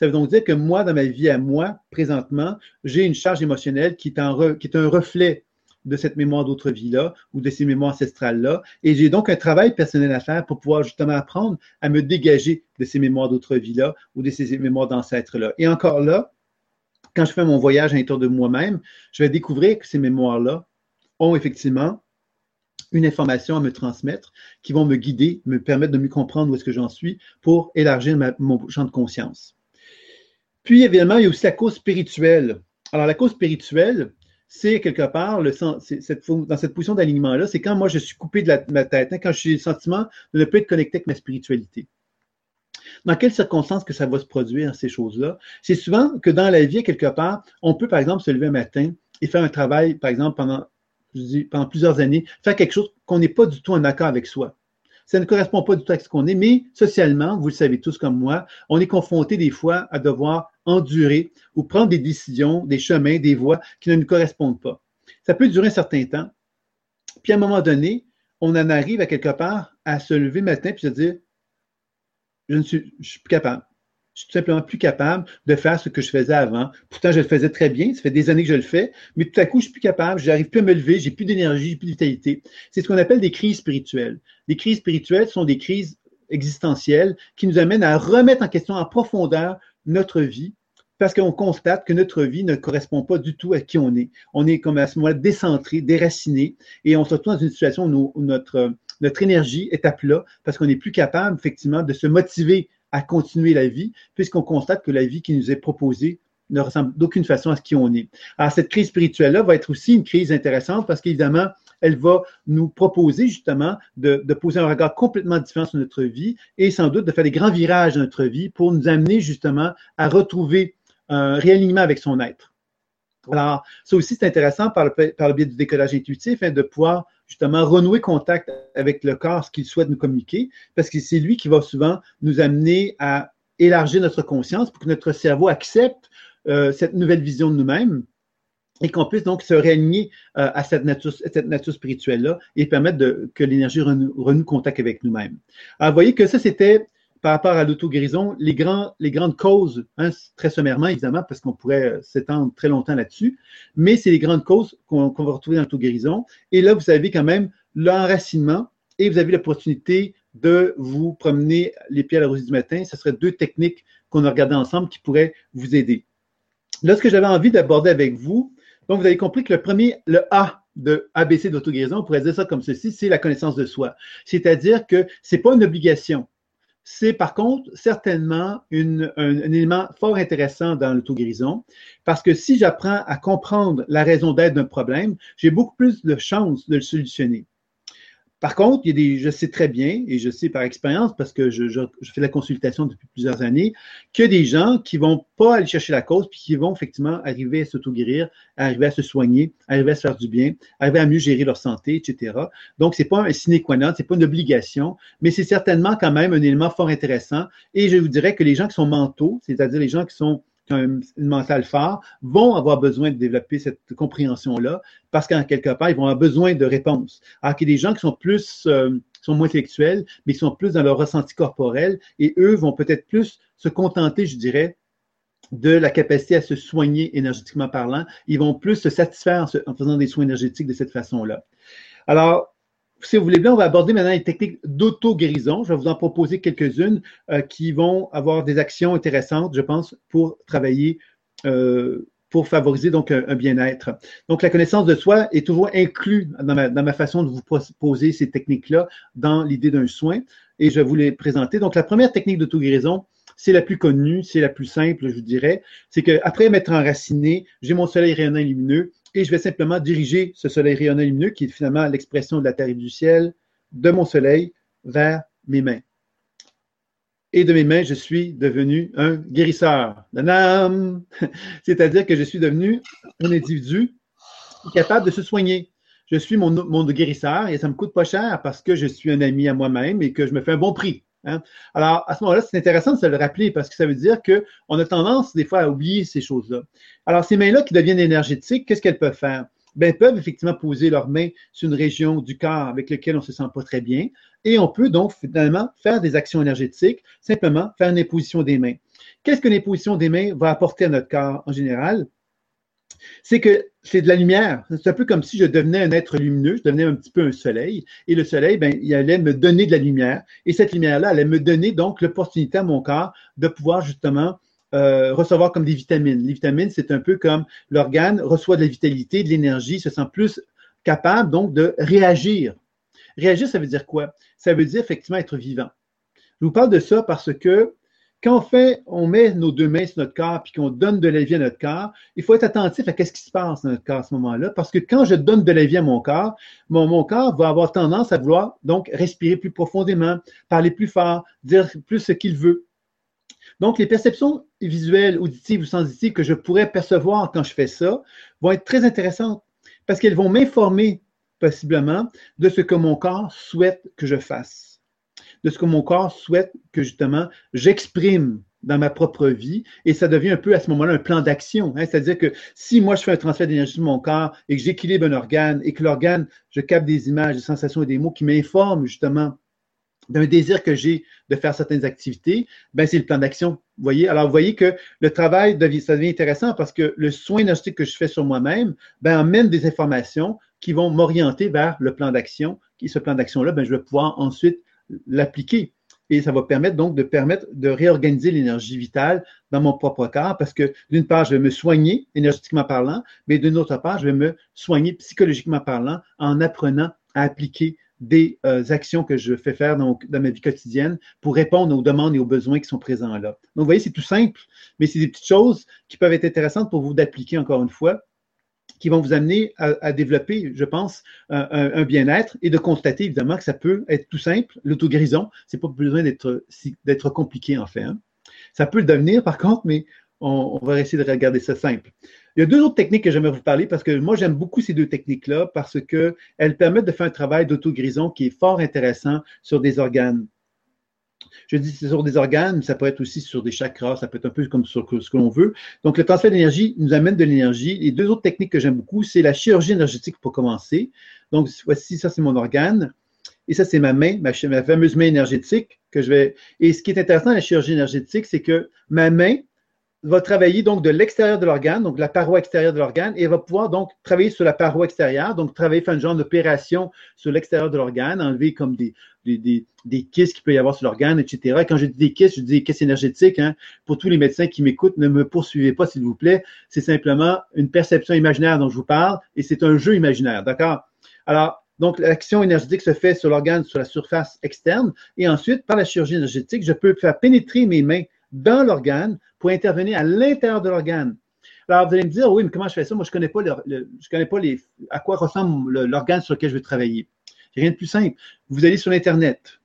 Ça veut donc dire que moi, dans ma vie à moi, présentement, j'ai une charge émotionnelle qui est, un reflet de cette mémoire d'autre vie-là ou de ces mémoires ancestrales-là. Et j'ai donc un travail personnel à faire pour pouvoir justement apprendre à me dégager de ces mémoires d'autre vie-là ou de ces mémoires d'ancêtres-là. Et encore là, quand je fais mon voyage à l'intérieur de moi-même, je vais découvrir que ces mémoires-là ont effectivement une information à me transmettre qui vont me guider, me permettre de mieux comprendre où est-ce que j'en suis pour élargir mon champ de conscience. Puis, évidemment, il y a aussi la cause spirituelle. Alors, la cause spirituelle, c'est quelque part, dans cette position d'alignement-là, c'est quand moi je suis coupé de ma tête, hein, quand j'ai le sentiment de ne plus être connecté avec ma spiritualité. Dans quelles circonstances que ça va se produire, ces choses-là? C'est souvent que dans la vie, quelque part, on peut, par exemple, se lever un matin et faire un travail, par exemple, pendant, plusieurs années, faire quelque chose qu'on n'est pas du tout en accord avec soi. Ça ne correspond pas du tout à ce qu'on est, mais socialement, vous le savez tous comme moi, on est confronté des fois à devoir endurer ou prendre des décisions, des chemins, des voies qui ne nous correspondent pas. Ça peut durer un certain temps. Puis à un moment donné, on en arrive à quelque part à se lever le matin et se dire je ne suis, plus capable. Je suis tout simplement plus capable de faire ce que je faisais avant. Pourtant, je le faisais très bien. Ça fait des années que je le fais. Mais tout à coup, je suis plus capable. Je n'arrive plus à me lever. J'ai plus d'énergie, j'ai plus de vitalité. C'est ce qu'on appelle des crises spirituelles. Les crises spirituelles sont des crises existentielles qui nous amènent à remettre en question en profondeur notre vie parce qu'on constate que notre vie ne correspond pas du tout à qui on est. On est comme à ce moment-là décentré, déraciné, et on se retrouve dans une situation où notre, notre énergie est à plat parce qu'on n'est plus capable, effectivement, de se motiver à continuer la vie, puisqu'on constate que la vie qui nous est proposée ne ressemble d'aucune façon à ce qui on est. Alors, cette crise spirituelle-là va être aussi une crise intéressante parce qu'évidemment, elle va nous proposer justement de, de, poser un regard complètement différent sur notre vie et sans doute de faire des grands virages dans notre vie pour nous amener justement à retrouver un réalignement avec son être. Alors, ça aussi, c'est intéressant par le, par le biais du décollage intuitif, hein, de pouvoir justement renouer contact avec le corps, ce qu'il souhaite nous communiquer, parce que c'est lui qui va souvent nous amener à élargir notre conscience pour que notre cerveau accepte euh, cette nouvelle vision de nous-mêmes et qu'on puisse donc se réaligner euh, à cette nature, cette nature spirituelle-là et permettre de, que l'énergie renoue, renoue, contact avec nous-mêmes. Alors, vous voyez que ça, c'était par rapport à l'auto-guérison, les, grandes causes, hein, très sommairement évidemment, parce qu'on pourrait euh, s'étendre très longtemps là-dessus, mais c'est les grandes causes qu'on va retrouver dans l'auto-guérison. Et là, vous avez quand même l'enracinement et vous avez l'opportunité de vous promener les pieds à la rosée du matin. Ce serait deux techniques qu'on a regardées ensemble qui pourraient vous aider. Là, ce que j'avais envie d'aborder avec vous, donc vous avez compris que le premier, le A de ABC d'autoguérison, on pourrait dire ça comme ceci, c'est la connaissance de soi. C'est-à-dire que ce n'est pas une obligation. C'est par contre certainement un, élément fort intéressant dans l'autoguérison parce que si j'apprends à comprendre la raison d'être d'un problème, j'ai beaucoup plus de chances de le solutionner. Par contre, il y a des, je sais très bien, et je sais par expérience, parce que je, fais la consultation depuis plusieurs années, qu'il y a des gens qui vont pas aller chercher la cause, puis qui vont effectivement arriver à s'auto-guérir, arriver à se soigner, arriver à se faire du bien, arriver à mieux gérer leur santé, etc. Donc, c'est pas un sine qua non, c'est pas une obligation, mais c'est certainement quand même un élément fort intéressant. Et je vous dirais que les gens qui sont mentaux, c'est-à-dire les gens qui sont qui ont une mentale fort, vont avoir besoin de développer cette compréhension-là parce qu'en quelque part, ils vont avoir besoin de réponses. Alors qu'il y a des gens qui sont plus, euh, sont moins intellectuels, mais qui sont plus dans leur ressenti corporel et eux vont peut-être plus se contenter, je dirais, de la capacité à se soigner énergétiquement parlant. Ils vont plus se satisfaire en faisant des soins énergétiques de cette façon-là. Alors, si vous voulez bien, on va aborder maintenant les techniques d'auto-guérison. Je vais vous en proposer quelques-unes euh, qui vont avoir des actions intéressantes, je pense, pour travailler, euh, pour favoriser donc un, bien-être. Donc, la connaissance de soi est toujours inclue dans ma, dans ma façon de vous poser ces techniques-là dans l'idée d'un soin et je vais vous les présenter. Donc, la première technique d'auto-guérison, c'est la plus connue, c'est la plus simple, je vous dirais. C'est qu'après m'être enraciné, j'ai mon soleil rayonnant lumineux et je vais simplement diriger ce soleil rayonnant lumineux, qui est finalement l'expression de la terre et du ciel, de mon soleil vers mes mains. Et de mes mains, je suis devenu un guérisseur. C'est-à-dire que je suis devenu un individu capable de se soigner. Je suis mon, mon guérisseur et ça me coûte pas cher parce que je suis un ami à moi-même et que je me fais un bon prix. Hein. Alors, à ce moment-là, c'est intéressant de se le rappeler parce que ça veut dire qu'on a tendance des fois à oublier ces choses-là. Alors, ces mains-là qui deviennent énergétiques, qu'est-ce qu'elles peuvent faire? Ben, elles peuvent effectivement poser leurs mains sur une région du corps avec laquelle on ne se sent pas très bien. Et on peut donc finalement faire des actions énergétiques, simplement faire une imposition des mains. Qu'est-ce qu'une imposition des mains va apporter à notre corps en général? c'est que c'est de la lumière. C'est un peu comme si je devenais un être lumineux, je devenais un petit peu un soleil, et le soleil, ben, il allait me donner de la lumière, et cette lumière-là allait me donner donc l'opportunité à mon corps de pouvoir justement euh, recevoir comme des vitamines. Les vitamines, c'est un peu comme l'organe reçoit de la vitalité, de l'énergie, se sent plus capable donc de réagir. Réagir, ça veut dire quoi? Ça veut dire effectivement être vivant. Je vous parle de ça parce que quand on met nos deux mains sur notre corps puis qu'on donne de la vie à notre corps, il faut être attentif à ce qui se passe dans notre corps à ce moment-là, parce que quand je donne de la vie à mon corps, mon, mon corps va avoir tendance à vouloir donc respirer plus profondément, parler plus fort, dire plus ce qu'il veut. Donc, les perceptions visuelles, auditives ou sensitives que je pourrais percevoir quand je fais ça vont être très intéressantes parce qu'elles vont m'informer possiblement de ce que mon corps souhaite que je fasse de ce que mon corps souhaite que justement j'exprime dans ma propre vie et ça devient un peu à ce moment-là un plan d'action. Hein. C'est-à-dire que si moi je fais un transfert d'énergie de mon corps et que j'équilibre un organe et que l'organe, je capte des images, des sensations et des mots qui m'informent justement d'un désir que j'ai de faire certaines activités, ben c'est le plan d'action. Voyez, alors vous voyez que le travail ça devient intéressant parce que le soin énergétique que je fais sur moi-même, ben amène des informations qui vont m'orienter vers le plan d'action. Et ce plan d'action-là, ben je vais pouvoir ensuite l'appliquer. Et ça va permettre donc de permettre de réorganiser l'énergie vitale dans mon propre corps parce que d'une part, je vais me soigner énergétiquement parlant, mais d'une autre part, je vais me soigner psychologiquement parlant en apprenant à appliquer des euh, actions que je fais faire dans, dans, ma vie quotidienne pour répondre aux demandes et aux besoins qui sont présents là. Donc, vous voyez, c'est tout simple, mais c'est des petites choses qui peuvent être intéressantes pour vous d'appliquer encore une fois qui vont vous amener à, développer, je pense, un, bien-être et de constater évidemment que ça peut être tout simple. L'autogrison, c'est pas besoin d'être compliqué en fait. Hein. Ça peut le devenir par contre, mais on, va essayer de regarder ça simple. Il y a deux autres techniques que j'aimerais vous parler parce que moi j'aime beaucoup ces deux techniques-là parce qu'elles permettent de faire un travail d'autogrison qui est fort intéressant sur des organes je dis c'est sur des organes, mais ça peut être aussi sur des chakras, ça peut être un peu comme sur ce que l'on veut. Donc, le transfert d'énergie nous amène de l'énergie. Les deux autres techniques que j'aime beaucoup, c'est la chirurgie énergétique pour commencer. Donc, voici, ça, c'est mon organe. Et ça, c'est ma main, ma, ma, fameuse main énergétique que je vais. Et ce qui est intéressant dans la chirurgie énergétique, c'est que ma main va travailler donc de l'extérieur de l'organe, donc la paroi extérieure de l'organe, et va pouvoir donc travailler sur la paroi extérieure, donc travailler, faire un genre d'opération sur l'extérieur de l'organe, enlever comme des, des, des, des kystes qu'il peut y avoir sur l'organe, etc. Et quand je dis des kystes, je dis des kystes énergétiques. Hein. Pour tous les médecins qui m'écoutent, ne me poursuivez pas, s'il vous plaît. C'est simplement une perception imaginaire dont je vous parle, et c'est un jeu imaginaire, d'accord? Alors, donc, l'action énergétique se fait sur l'organe, sur la surface externe. Et ensuite, par la chirurgie énergétique, je peux faire pénétrer mes mains dans l'organe pour intervenir à l'intérieur de l'organe. Alors, vous allez me dire, oui, mais comment je fais ça? Moi, je ne connais pas, je connais pas à quoi ressemble l'organe sur lequel je vais travailler. Rien de plus simple. Vous allez sur Internet,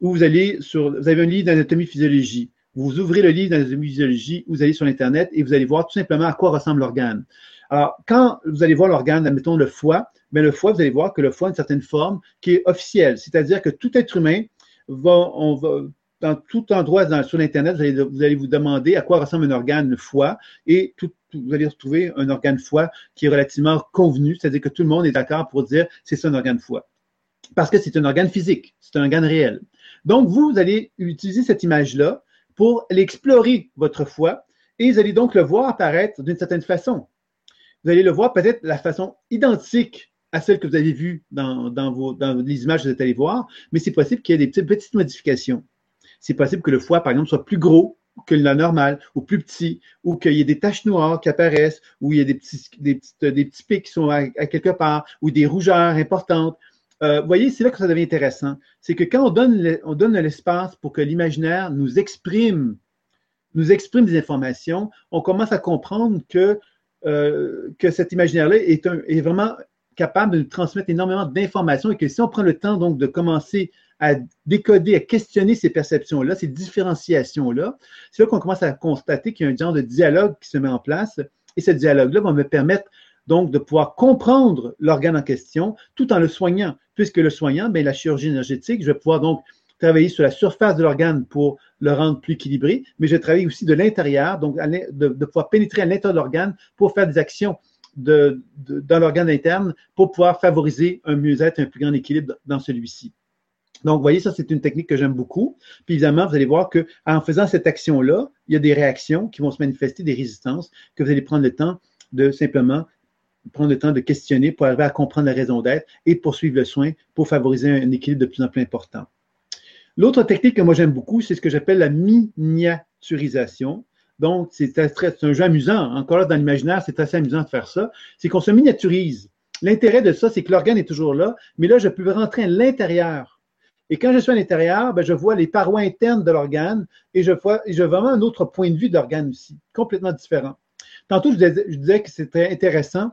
ou vous allez sur, vous avez un livre d'anatomie physiologie. Vous ouvrez le livre d'anatomie physiologie, vous allez sur Internet et vous allez voir tout simplement à quoi ressemble l'organe. Alors, quand vous allez voir l'organe, admettons le foie, mais le foie, vous allez voir que le foie a une certaine forme qui est officielle, c'est-à-dire que tout être humain va, dans tout endroit sur l'Internet, vous allez, vous demander à quoi ressemble un organe foie et vous allez retrouver un organe foie qui est relativement convenu, c'est-à-dire que tout le monde est d'accord pour dire c'est ça un organe foie. Parce que c'est un organe physique, c'est un organe réel. Donc, vous, vous allez utiliser cette image-là pour explorer votre foie et vous allez donc le voir apparaître d'une certaine façon. Vous allez le voir peut-être de la façon identique à celle que vous avez vue dans, vos, les images que vous êtes allé voir, mais c'est possible qu'il y ait des petites modifications. C'est possible que le foie, par exemple, soit plus gros que la normale, ou plus petit, ou qu'il y ait des taches noires qui apparaissent, ou il y a des petits, des des petits pics qui sont à, quelque part, ou des rougeurs importantes. Euh, vous voyez, c'est là que ça devient intéressant. C'est que quand on donne, on donne l'espace pour que l'imaginaire nous exprime, nous exprime des informations, on commence à comprendre que, euh, que cet imaginaire-là est, est vraiment capable de nous transmettre énormément d'informations et que si on prend le temps donc de commencer à décoder, à questionner ces perceptions-là, ces différenciations-là, c'est là qu'on commence à constater qu'il y a un genre de dialogue qui se met en place. Et ce dialogue-là va me permettre donc de pouvoir comprendre l'organe en question tout en le soignant, puisque le soignant, bien, la chirurgie énergétique, je vais pouvoir donc travailler sur la surface de l'organe pour le rendre plus équilibré, mais je vais travailler aussi de l'intérieur, donc de, de, pouvoir pénétrer à l'intérieur de l'organe pour faire des actions de, de, dans l'organe interne pour pouvoir favoriser un mieux-être, un plus grand équilibre dans celui-ci. Donc, vous voyez, ça, c'est une technique que j'aime beaucoup. Puis, évidemment, vous allez voir qu'en faisant cette action-là, il y a des réactions qui vont se manifester, des résistances, que vous allez prendre le temps de simplement prendre le temps de questionner pour arriver à comprendre la raison d'être et poursuivre le soin pour favoriser un équilibre de plus en plus important. L'autre technique que moi j'aime beaucoup, c'est ce que j'appelle la miniaturisation. Donc, c'est un jeu amusant. Encore là, dans l'imaginaire, c'est assez amusant de faire ça. C'est qu'on se miniaturise. L'intérêt de ça, c'est que l'organe est toujours là, mais là, je peux rentrer à l'intérieur. Et quand je suis à l'intérieur, ben, je vois les parois internes de l'organe et je vois, je vois vraiment un autre point de vue de aussi, complètement différent. Tantôt, je disais, je disais que c'était intéressant,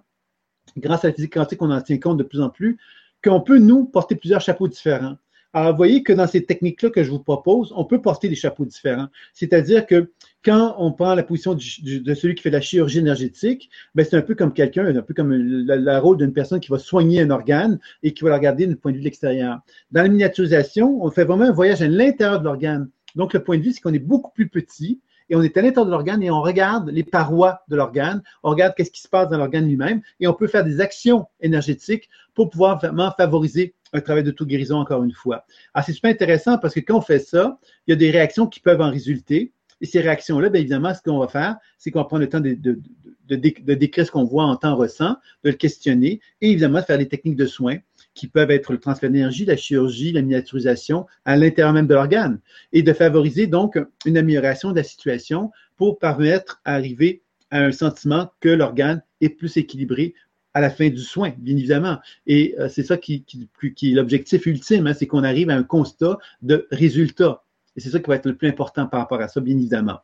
grâce à la physique quantique, on en tient compte de plus en plus, qu'on peut, nous, porter plusieurs chapeaux différents. Alors, vous voyez que dans ces techniques-là que je vous propose, on peut porter des chapeaux différents. C'est-à-dire que quand on prend la position de celui qui fait la chirurgie énergétique, ben c'est un peu comme quelqu'un, un peu comme le, rôle d'une personne qui va soigner un organe et qui va le regarder du point de vue de l'extérieur. Dans la miniaturisation, on fait vraiment un voyage à l'intérieur de l'organe. Donc, le point de vue, c'est qu'on est beaucoup plus petit, et on est à l'intérieur de l'organe et on regarde les parois de l'organe, on regarde qu'est-ce qui se passe dans l'organe lui-même et on peut faire des actions énergétiques pour pouvoir vraiment favoriser un travail d'auto-guérison encore une fois. Alors, c'est super intéressant parce que quand on fait ça, il y a des réactions qui peuvent en résulter. Et ces réactions-là, bien évidemment, ce qu'on va faire, c'est qu'on va prendre le temps de, de, de, de décrire ce qu'on voit en temps ressent, de le questionner et évidemment de faire des techniques de soins qui peuvent être le transfert d'énergie, la chirurgie, la miniaturisation à l'intérieur même de l'organe et de favoriser donc une amélioration de la situation pour permettre d'arriver à un sentiment que l'organe est plus équilibré à la fin du soin, bien évidemment. Et euh, c'est ça qui, qui, qui, est l'objectif ultime, hein, c'est qu'on arrive à un constat de résultat. Et c'est ça qui va être le plus important par rapport à ça, bien évidemment.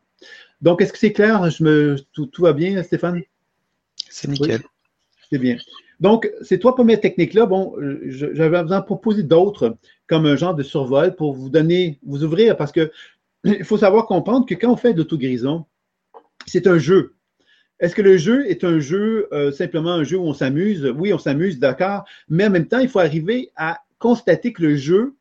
Donc, est-ce que c'est clair? Je me, tout, tout, va bien, Stéphane? C'est nickel. Oui? C'est bien. Donc, ces trois premières techniques-là, bon, j'avais vous en proposer d'autres comme un genre de survol pour vous donner, vous ouvrir, parce que il faut savoir comprendre que quand on fait de l'auto-guérison, c'est un jeu. Est-ce que le jeu est un jeu, euh, simplement un jeu où on s'amuse? Oui, on s'amuse, d'accord, mais en même temps, il faut arriver à constater que le jeu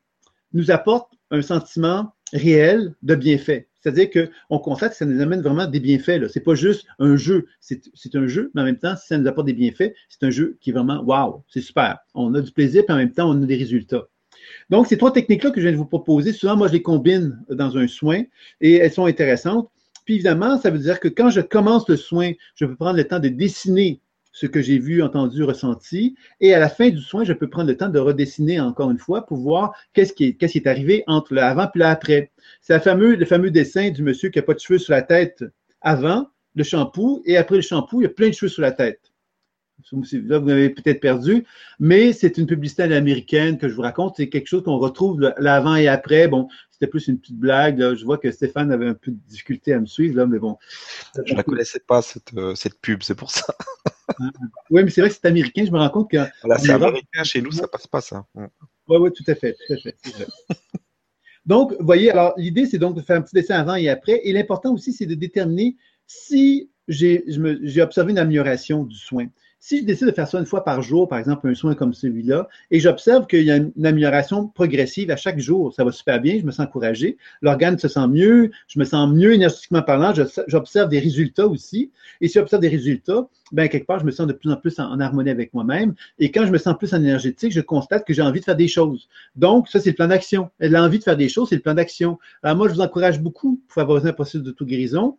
nous apporte un sentiment réel de bienfait. C'est-à-dire qu'on constate que ça nous amène vraiment des bienfaits. Ce n'est pas juste un jeu, c'est un jeu, mais en même temps, si ça nous apporte des bienfaits, c'est un jeu qui est vraiment wow, c'est super. On a du plaisir, puis en même temps, on a des résultats. Donc, ces trois techniques-là que je viens de vous proposer, souvent, moi, je les combine dans un soin et elles sont intéressantes. Puis évidemment, ça veut dire que quand je commence le soin, je peux prendre le temps de dessiner ce que j'ai vu, entendu, ressenti. Et à la fin du soin, je peux prendre le temps de redessiner encore une fois pour voir qu'est-ce qui est, arrivé entre le avant et le après. C'est le fameux dessin du monsieur qui n'a pas de cheveux sur la tête avant le shampoo et après le shampoo, il y a plein de cheveux sur la tête. Là, vous avez peut-être perdu, mais c'est une publicité américaine que je vous raconte. C'est quelque chose qu'on retrouve l'avant et après. Bon, c'était plus une petite blague. Je vois que Stéphane avait un peu de difficulté à me suivre, là, mais bon. Je ne la connaissais pas, cette, euh, cette pub, c'est pour ça. oui, mais c'est vrai que c'est américain. Je me rends compte que. Voilà, c'est américain. Chez nous, ça passe pas, ça. Oui, oui, tout à fait. Tout à fait. donc, vous voyez, alors l'idée, c'est donc de faire un petit dessin avant et après. Et l'important aussi, c'est de déterminer si j'ai observé une amélioration du soin. Si je décide de faire ça une fois par jour, par exemple un soin comme celui-là, et j'observe qu'il y a une amélioration progressive à chaque jour, ça va super bien, je me sens encouragé, l'organe se sent mieux, je me sens mieux énergétiquement parlant, j'observe des résultats aussi. Et si j'observe des résultats, ben quelque part, je me sens de plus en plus en, harmonie avec moi-même. Et quand je me sens plus énergétique, je constate que j'ai envie de faire des choses. Donc, ça, c'est le plan d'action. L'envie de faire des choses, c'est le plan d'action. Alors, moi, je vous encourage beaucoup pour favoriser un processus d'auto-guérison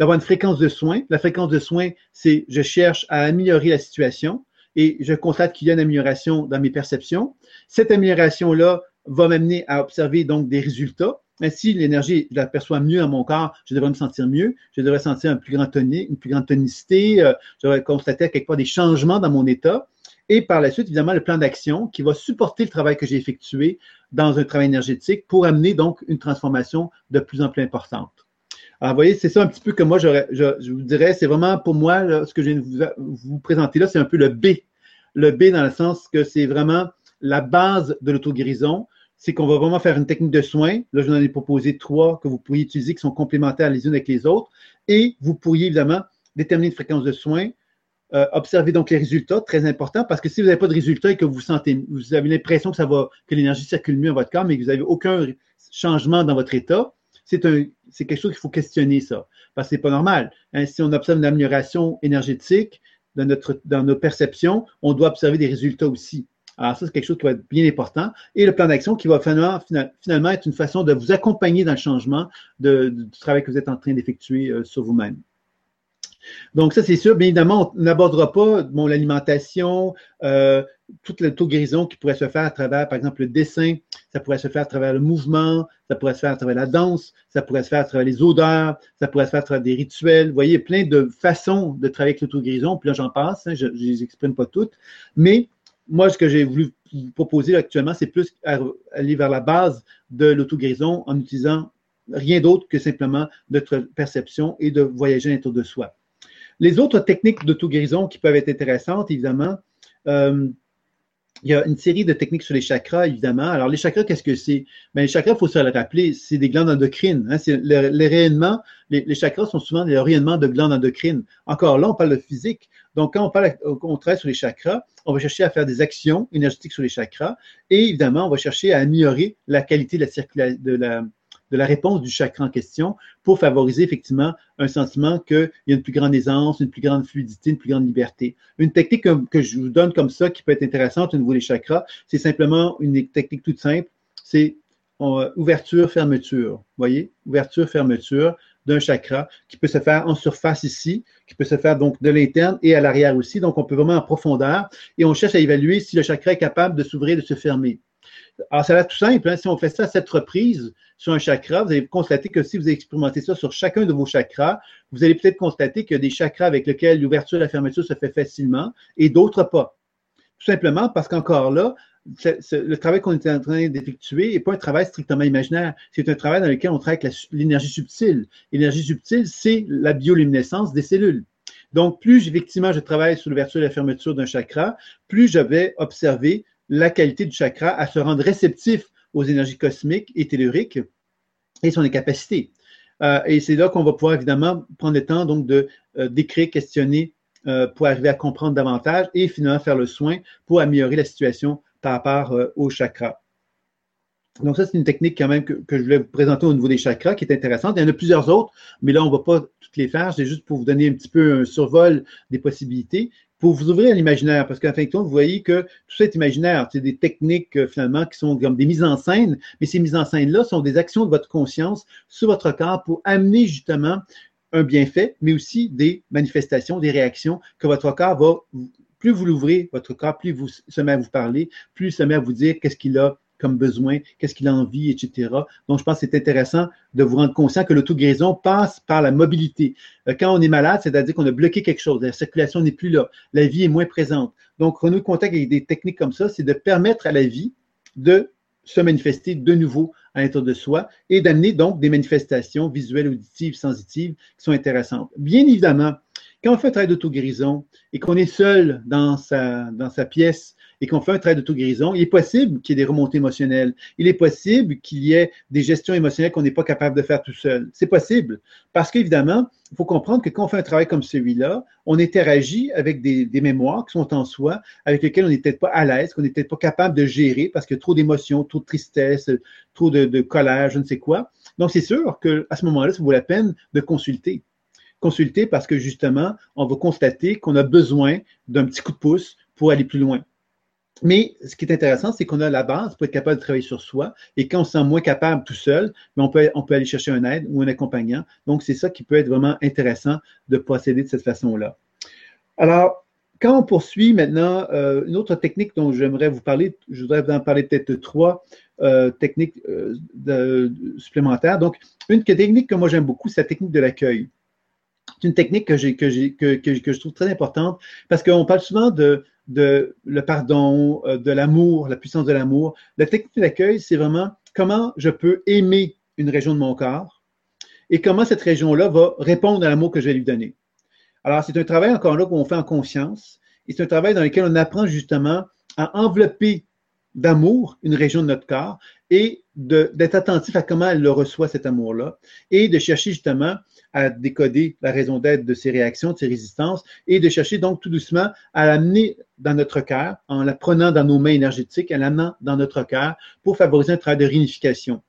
d'avoir une fréquence de soins. La fréquence de soins, c'est je cherche à améliorer la situation et je constate qu'il y a une amélioration dans mes perceptions. Cette amélioration-là va m'amener à observer donc des résultats. si l'énergie, je la perçois mieux dans mon corps, je devrais me sentir mieux, je devrais sentir un plus grand une plus grande tonicité, euh, je devrais constater à quelque part des changements dans mon état. Et par la suite, évidemment, le plan d'action qui va supporter le travail que j'ai effectué dans un travail énergétique pour amener donc une transformation de plus en plus importante. Alors, vous voyez, c'est ça un petit peu que moi, je, je vous dirais, c'est vraiment pour moi, ce que je viens de vous, vous présenter là, c'est un peu le B. Le B dans le sens que c'est vraiment la base de l'auto-guérison. C'est qu'on va vraiment faire une technique de soin. Là, je vous en ai proposé trois que vous pourriez utiliser qui sont complémentaires les unes avec les autres. Et vous pourriez évidemment déterminer une fréquence de soins, euh, observer donc les résultats, très important, parce que si vous n'avez pas de résultats et que vous sentez, vous avez l'impression que ça va, que l'énergie circule mieux dans votre corps, mais que vous n'avez aucun changement dans votre état, c'est quelque chose qu'il faut questionner, ça. Parce que c'est pas normal. Hein. si on observe une amélioration énergétique dans, nos perceptions, on doit observer des résultats aussi. Alors, ça, c'est quelque chose qui va être bien important. Et le plan d'action qui va finalement, finalement être une façon de vous accompagner dans le changement du travail que vous êtes en train d'effectuer euh, sur vous-même. Donc, ça, c'est sûr. Bien évidemment, on n'abordera pas l'alimentation, euh, toute l'auto-guérison qui pourrait se faire à travers, par exemple, le dessin, ça pourrait se faire à travers le mouvement, ça pourrait se faire à travers la danse, ça pourrait se faire à travers les odeurs, ça pourrait se faire à travers des rituels. Vous voyez, plein de façons de travailler avec l'auto-guérison. Puis là, j'en passe, hein, je ne les exprime pas toutes. Mais moi, ce que j'ai voulu vous proposer actuellement, c'est plus aller vers la base de l'auto-guérison en utilisant rien d'autre que simplement notre perception et de voyager autour de soi. Les autres techniques d'auto-guérison qui peuvent être intéressantes, évidemment, euh, il y a une série de techniques sur les chakras, évidemment. Alors, les chakras, qu'est-ce que c'est? Bien, les chakras, il faut se le rappeler, c'est des glandes endocrines. Hein. Les rayonnements, les, chakras sont souvent des rayonnements de glandes endocrines. Encore là, on parle de physique. Donc, quand on parle, on travaille sur les chakras, on va chercher à faire des actions énergétiques sur les chakras et évidemment, on va chercher à améliorer la qualité de la, circulation, de la réponse du chakra en question pour favoriser effectivement un sentiment qu'il y a une plus grande aisance, une plus grande fluidité, une plus grande liberté. Une technique que, je vous donne comme ça qui peut être intéressante au niveau des chakras, c'est simplement une technique toute simple, c'est ouverture, fermeture. Voyez, ouverture, fermeture d'un chakra qui peut se faire en surface ici, qui peut se faire donc de l'interne et à l'arrière aussi. Donc, on peut vraiment en profondeur et on cherche à évaluer si le chakra est capable de s'ouvrir, de se fermer. Alors, ça va tout simple. Hein. Si on fait ça à cette reprise sur un chakra, vous allez constater que si vous expérimentez ça sur chacun de vos chakras, vous allez peut-être constater qu'il y a des chakras avec lesquels l'ouverture et la fermeture se fait facilement et d'autres pas. Tout simplement parce qu'encore là, le travail qu'on est en train d'effectuer n'est pas un travail strictement imaginaire. C'est un travail dans lequel on travaille avec l'énergie subtile. L'énergie subtile, c'est la bioluminescence des cellules. Donc, plus effectivement je travaille sur l'ouverture et la fermeture d'un chakra, plus je vais observer la qualité du chakra à se rendre réceptif aux énergies cosmiques et telluriques et son capacité. Euh, et c'est là qu'on va pouvoir évidemment prendre le temps donc de euh, d'écrire, questionner euh, pour arriver à comprendre davantage et finalement faire le soin pour améliorer la situation par rapport au chakra. Donc ça, c'est une technique quand même que, que, je voulais vous présenter au niveau des chakras qui est intéressante. Il y en a plusieurs autres, mais là, on ne va pas toutes les faire. C'est juste pour vous donner un petit peu un survol des possibilités pour vous ouvrir à l'imaginaire, parce qu'en fin de compte, vous voyez que tout ça est imaginaire. C'est des techniques, euh, finalement, qui sont comme des mises en scène, mais ces mises en scène-là sont des actions de votre conscience sur votre corps pour amener justement un bienfait, mais aussi des manifestations, des réactions que votre corps va, plus vous l'ouvrez, votre corps, plus vous se met à vous parler, plus il se met à vous dire qu'est-ce qu'il a comme besoin, qu'est-ce qu'il a envie, etc. Donc, je pense que c'est intéressant de vous rendre conscient que l'auto-guérison passe par la mobilité. Euh, quand on est malade, c'est-à-dire qu'on a bloqué quelque chose, la circulation n'est plus là, la vie est moins présente. Donc, renouer contact avec des techniques comme ça, c'est de permettre à la vie de se manifester de nouveau à l'intérieur de soi et d'amener donc des manifestations visuelles, auditives, sensitives qui sont intéressantes. Bien évidemment, quand on fait un travail d'auto-guérison et qu'on est seul dans sa, dans sa pièce et qu'on fait un travail d'auto-guérison, il est possible qu'il y ait des remontées émotionnelles. Il est possible qu'il y ait des gestions émotionnelles qu'on n'est pas capable de faire tout seul. C'est possible. Parce qu'évidemment, il faut comprendre que quand on fait un travail comme celui-là, on interagit avec des, mémoires qui sont en soi, avec lesquelles on n'est peut-être pas à l'aise, qu'on n'est peut-être pas capable de gérer parce que trop d'émotions, trop de tristesse, trop de, de colère, je ne sais quoi. Donc, c'est sûr qu'à ce moment-là, ça vaut la peine de consulter consulter parce que justement, on va constater qu'on a besoin d'un petit coup de pouce pour aller plus loin. Mais ce qui est intéressant, c'est qu'on a la base pour être capable de travailler sur soi. Et quand on se sent moins capable tout seul, on, peut, on peut aller chercher un aide ou un accompagnant. Donc, c'est ça qui peut être vraiment intéressant de procéder de cette façon-là. Alors, quand on poursuit maintenant, euh, une autre technique dont j'aimerais vous parler, je voudrais vous en parler peut-être trois euh, techniques euh, supplémentaires. Donc, une technique que moi j'aime beaucoup, c'est la technique de l'accueil. C'est une technique que, que, que, que, je trouve très importante parce qu'on parle souvent de, de le pardon, euh, de l'amour, la puissance de l'amour. La technique d'accueil, c'est vraiment comment je peux aimer une région de mon corps et comment cette région-là va répondre à l'amour que je vais lui donner. Alors, c'est un travail encore là qu'on fait en conscience et c'est un travail dans lequel on apprend justement à envelopper d'amour une région de notre corps et d'être attentif à comment elle le reçoit, cet amour-là, et de chercher justement à décoder la raison d'être de ses réactions, de ses résistances, et de chercher donc tout doucement à l'amener dans notre cœur, en la prenant dans nos mains énergétiques, en l'amenant dans notre cœur pour favoriser un travail de réunification.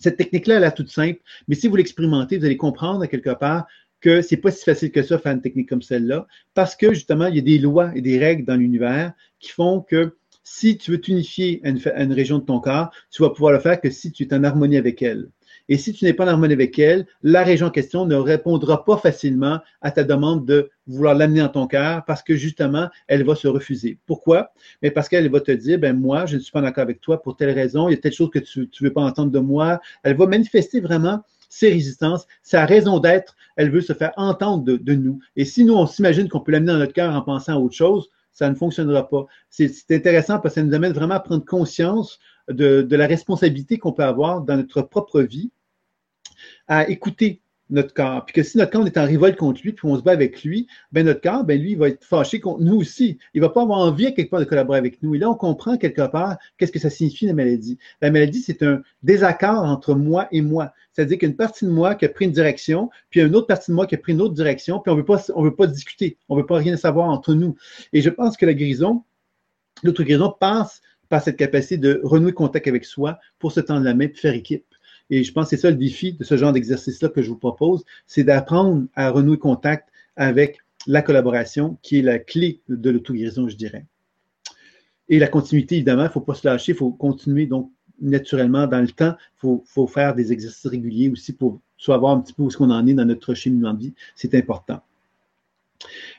Cette technique-là, elle est toute simple, mais si vous l'expérimentez, vous allez comprendre à quelque part que c'est pas si facile que ça faire une technique comme celle-là, parce que justement, il y a des lois et des règles dans l'univers qui font que si tu veux t'unifier à une, région de ton corps, tu vas pouvoir le faire que si tu es en harmonie avec elle. Et si tu n'es pas en harmonie avec elle, la région en question ne répondra pas facilement à ta demande de vouloir l'amener dans ton cœur parce que justement, elle va se refuser. Pourquoi? Mais parce qu'elle va te dire, ben moi, je ne suis pas d'accord avec toi pour telle raison, il y a telle chose que tu ne veux pas entendre de moi. Elle va manifester vraiment ses résistances, sa raison d'être, elle veut se faire entendre de, de nous. Et si nous, on s'imagine qu'on peut l'amener dans notre cœur en pensant à autre chose, ça ne fonctionnera pas. C'est intéressant parce que ça nous amène vraiment à prendre conscience de, la responsabilité qu'on peut avoir dans notre propre vie, à écouter notre corps. Puis que si notre corps est en révolte contre lui, puis on se bat avec lui, ben notre corps, ben lui, il va être fâché contre nous aussi. Il va pas avoir envie à quelque part de collaborer avec nous. Et là, on comprend quelque part qu'est-ce que ça signifie la maladie. La maladie, c'est un désaccord entre moi et moi. C'est-à-dire qu'une partie de moi qui a pris une direction, puis une autre partie de moi qui a pris une autre direction, puis on veut pas, veut pas discuter, on veut pas rien savoir entre nous. Et je pense que la guérison, notre guérison passe par cette capacité de renouer contact avec soi pour se tendre la main et faire équipe. Et je pense que c'est ça le défi de ce genre d'exercice-là que je vous propose, c'est d'apprendre à renouer contact avec la collaboration, qui est la clé de l'auto-guérison, je dirais. Et la continuité, évidemment, il ne faut pas se lâcher, il faut continuer donc naturellement dans le temps. Il faut, faire des exercices réguliers aussi pour savoir un petit peu où est-ce qu'on en est dans notre cheminement de vie. C'est important.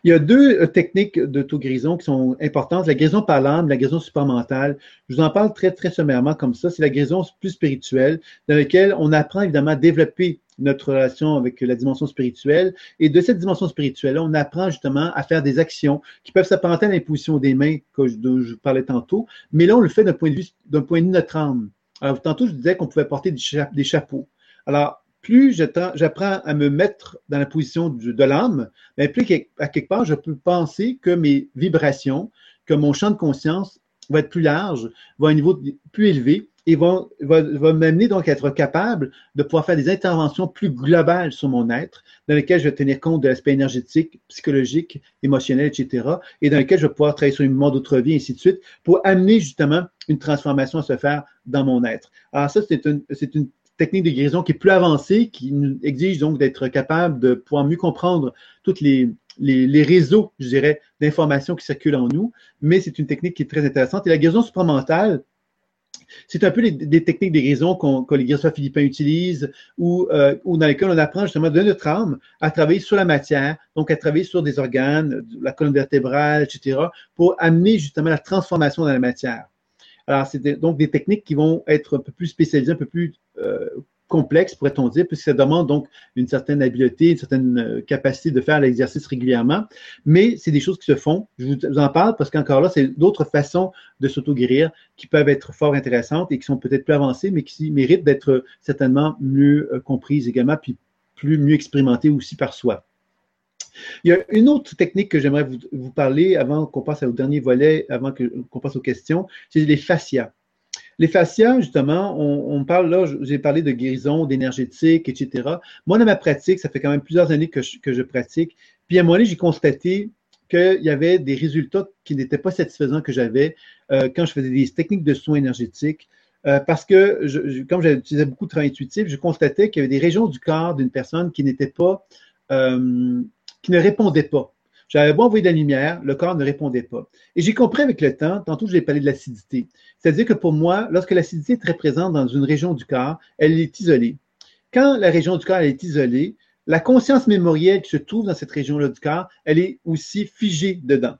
Il y a deux euh, techniques d'auto-guérison qui sont importantes, la guérison par l'âme, la guérison supramentale. Je vous en parle très, très sommairement comme ça. C'est la guérison plus spirituelle, dans laquelle on apprend évidemment à développer notre relation avec la dimension spirituelle. Et de cette dimension spirituelle, on apprend justement à faire des actions qui peuvent s'apparenter à l'imposition des mains, que je, dont je parlais tantôt, mais là, on le fait d'un point de vue, d'un point de vue de notre âme. Alors, tantôt, je disais qu'on pouvait porter des chapeaux. Alors, plus j'apprends à me mettre dans la position de l'âme, mais plus à quelque part, je peux penser que mes vibrations, que mon champ de conscience va être plus large, va à un niveau plus élevé et va, m'amener donc à être capable de pouvoir faire des interventions plus globales sur mon être, dans lesquelles je vais tenir compte de l'aspect énergétique, psychologique, émotionnel, etc., et dans lesquelles je vais pouvoir travailler sur une mémoire d'autre vie, ainsi de suite, pour amener justement une transformation à se faire dans mon être. Alors ça, c'est une technique de guérison qui est plus avancée, qui exige donc d'être capable de pouvoir mieux comprendre tous les, les, réseaux, je dirais, d'informations qui circulent en nous, mais c'est une technique qui est très intéressante. Et la guérison supramentale, C'est un peu des techniques de guérison que les guérisseurs philippins utilisent ou, euh, ou, dans lesquelles on apprend justement de notre âme à travailler sur la matière, donc à travailler sur des organes, la colonne vertébrale, etc., pour amener justement la transformation dans la matière. Alors, c'est donc des techniques qui vont être un peu plus spécialisées, un peu plus complexe, pourrait-on dire, puisque ça demande donc une certaine habileté, une certaine euh, capacité de faire l'exercice régulièrement. Mais c'est des choses qui se font. Je vous en parle parce qu'encore là, c'est d'autres façons de s'auto-guérir qui peuvent être fort intéressantes et qui sont peut-être plus avancées, mais qui méritent d'être certainement mieux euh, comprises également, puis plus mieux expérimentées aussi par soi. Il y a une autre technique que j'aimerais vous, parler avant qu'on passe au dernier volet, avant qu'on passe aux questions, c'est les fascias. Les fascias, justement, on, parle là, j'ai parlé de guérison, d'énergétique, etc. Moi, dans ma pratique, ça fait quand même plusieurs années que je, pratique. Puis à un moment j'ai constaté qu'il y avait des résultats qui n'étaient pas satisfaisants que j'avais euh, quand je faisais des techniques de soins énergétiques. Euh, parce que, comme j'utilisais beaucoup de travail intuitif, je constatais qu'il y avait des régions du corps d'une personne qui n'étaient pas, euh, qui ne répondaient pas. J'avais beau envoyer de la lumière, le corps ne répondait pas. Et j'ai compris avec le temps, tantôt je l'ai parlé de l'acidité. C'est-à-dire que pour moi, lorsque l'acidité est très présente dans une région du corps, elle est isolée. Quand la région du corps est isolée, la conscience mémorielle qui se trouve dans cette région-là du corps, elle est aussi figée dedans.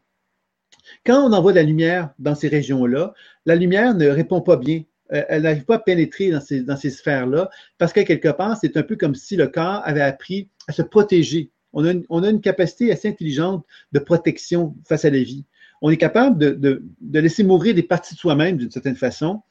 Quand on envoie de la lumière dans ces régions-là, la lumière ne répond pas bien. Euh, elle n'arrive pas à pénétrer dans ces, dans ces sphères-là parce que quelque part, c'est un peu comme si le corps avait appris à se protéger on a, une, capacité assez intelligente de protection face à la vie. On est capable de, laisser mourir des parties de soi-même d'une certaine façon,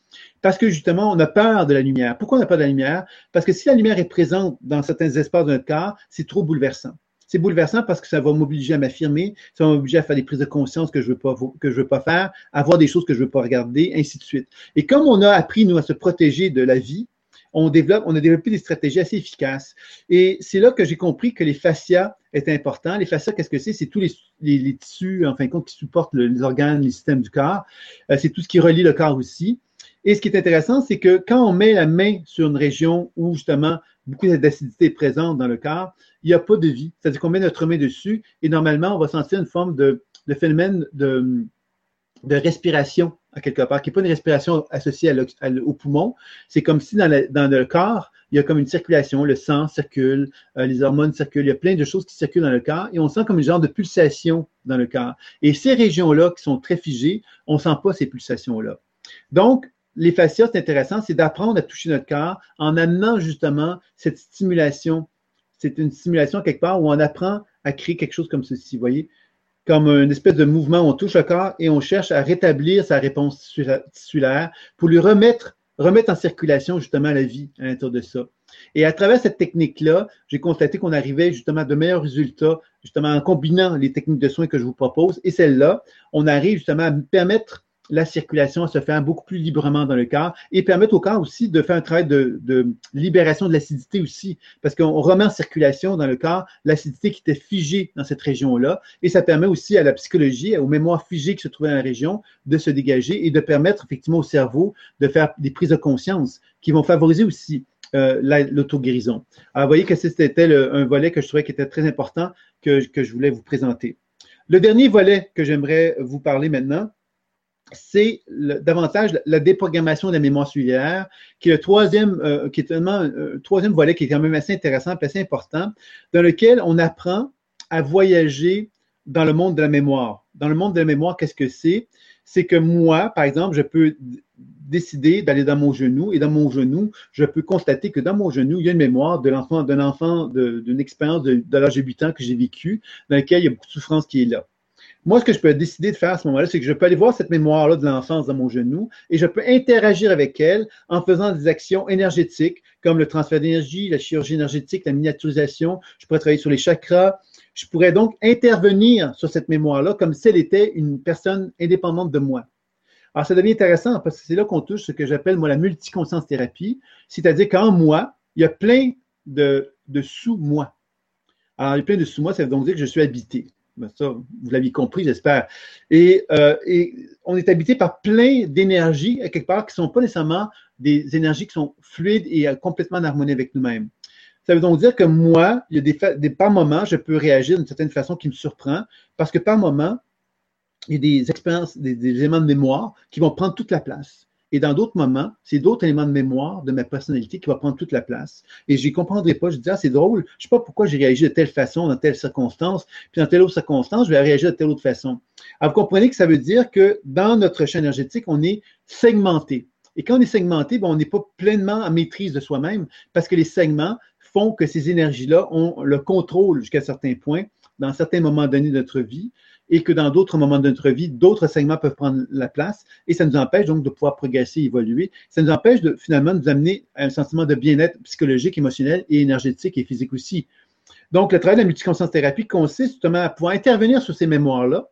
parce que justement, on a peur de la lumière. Pourquoi on a peur de la lumière? Parce que si la lumière est présente dans certains espaces de notre corps, c'est trop bouleversant. C'est bouleversant parce que ça va m'obliger à m'affirmer, ça va m'obliger à faire des prises de conscience que je ne veux, pas, veux pas faire, à voir des choses que je veux pas regarder, ainsi de suite. Et comme on a appris, nous, à se protéger de la vie, on, développe, on a développé des stratégies assez efficaces. Et c'est là que j'ai compris que les fascias étaient importants. Les fascias, qu'est-ce que c'est? C'est tous les, tissus, en fin de compte, qui supportent les organes, les systèmes du corps. Euh, c'est tout ce qui relie le corps aussi. Et ce qui est intéressant, c'est que quand on met la main sur une région où justement beaucoup d'acidité est présente dans le corps, il n'y a pas de vie. C'est-à-dire qu'on met notre main dessus et normalement, on va sentir une forme de, phénomène de, de respiration à quelque part, qui n'est pas une respiration associée au poumon. C'est comme si dans, le corps, il y a comme une circulation, le sang circule, euh, les hormones circulent, il y a plein de choses qui circulent dans le corps et on sent comme une genre de pulsation dans le corps. Et ces régions-là qui sont très figées, on ne sent pas ces pulsations-là. Donc, les fascias, c'est intéressant, c'est d'apprendre à toucher notre corps en amenant justement cette stimulation. C'est une stimulation quelque part où on apprend à créer quelque chose comme ceci. Vous voyez, comme une espèce de mouvement, on touche le corps et on cherche à rétablir sa réponse tissulaire pour lui remettre, remettre en circulation justement la vie à l'intérieur de ça. Et à travers cette technique-là, j'ai constaté qu'on arrivait justement à de meilleurs résultats, justement en combinant les techniques de soins que je vous propose et celle-là, on arrive justement à permettre la circulation se fait beaucoup plus librement dans le corps et permettre au corps aussi de faire un travail de, libération de l'acidité aussi, parce qu'on remet en circulation dans le corps l'acidité qui était figée dans cette région-là et ça permet aussi à la psychologie, aux mémoires figées qui se trouvaient dans la région de se dégager et de permettre effectivement au cerveau de faire des prises de conscience qui vont favoriser aussi euh, l'auto-guérison. Alors, vous voyez que c'était un volet que je trouvais qui était très important que je voulais vous présenter. Le dernier volet que j'aimerais vous parler maintenant, c'est davantage la déprogrammation de la mémoire cellulaire, qui est le troisième, euh, qui est tellement, euh, troisième volet qui est quand même assez intéressant, assez important, dans lequel on apprend à voyager dans le monde de la mémoire. Dans le monde de la mémoire, qu'est-ce que c'est? C'est que moi, par exemple, je peux décider d'aller dans mon genou et dans mon genou, je peux constater que dans mon genou, il y a une mémoire de l'enfant, d'un enfant, d'une expérience de, l'âge de 8 ans que j'ai vécu, dans laquelle il y a beaucoup de souffrance qui est là. Moi, ce que je peux décider de faire à ce moment-là, c'est que je peux aller voir cette mémoire-là de l'enfance dans mon genou et je peux interagir avec elle en faisant des actions énergétiques comme le transfert d'énergie, la chirurgie énergétique, la miniaturisation. Je pourrais travailler sur les chakras. Je pourrais donc intervenir sur cette mémoire-là comme si elle était une personne indépendante de moi. Alors, ça devient intéressant parce que c'est là qu'on touche ce que j'appelle, moi, la multiconscience thérapie. C'est-à-dire qu'en moi, il y a plein de, de sous-moi. Alors, il y a plein de sous-moi, ça veut donc dire que je suis habité. Ben, ça, vous l'aviez compris, j'espère. Euh, et, on est habité par plein d'énergies, quelque part, qui ne sont pas nécessairement des énergies qui sont fluides et euh, complètement en harmonie avec nous-mêmes. Ça veut donc dire que moi, il y a des par moments, je peux réagir d'une certaine façon qui me surprend, parce que par moment, il y a des expériences, des, éléments de mémoire qui vont prendre toute la place. Et dans d'autres moments, c'est d'autres éléments de mémoire de ma personnalité qui va prendre toute la place. Et je n'y comprendrai pas. Je dis, ah, c'est drôle. Je ne sais pas pourquoi j'ai réagi de telle façon dans telle circonstance, puis dans telle autre circonstance, je vais réagir de telle autre façon. Alors, vous comprenez que ça veut dire que dans notre champ énergétique, on est segmenté. Et quand on est segmenté, ben, on n'est pas pleinement en maîtrise de soi-même parce que les segments font que ces énergies-là ont le contrôle jusqu'à certains points dans certains moments donnés de notre vie et que dans d'autres moments de notre vie, d'autres segments peuvent prendre la place et ça nous empêche donc de pouvoir progresser, évoluer. Ça nous empêche de finalement nous amener à un sentiment de bien-être psychologique, émotionnel et énergétique et physique aussi. Donc, le travail de la multiconscience thérapie consiste justement à pouvoir intervenir sur ces mémoires-là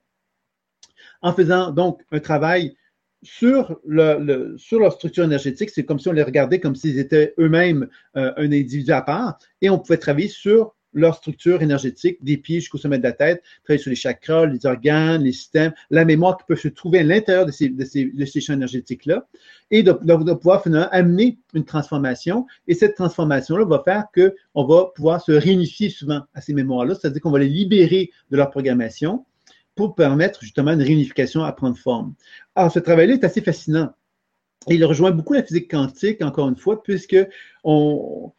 en faisant donc un travail sur, le, sur leur structure énergétique. C'est comme si on les regardait comme s'ils étaient eux-mêmes euh, un individu à part et on pouvait travailler sur leur structure énergétique, des pieds jusqu'au sommet de la tête, travailler sur les chakras, les organes, les systèmes, la mémoire qui peut se trouver à l'intérieur de ces, de champs énergétiques-là, et de, pouvoir finalement amener une transformation. Et cette transformation-là va faire qu'on va pouvoir se réunifier souvent à ces mémoires-là, c'est-à-dire qu'on va les libérer de leur programmation pour permettre justement une réunification à prendre forme. Alors, ce travail-là est assez fascinant. Il rejoint beaucoup la physique quantique, encore une fois, puisque on,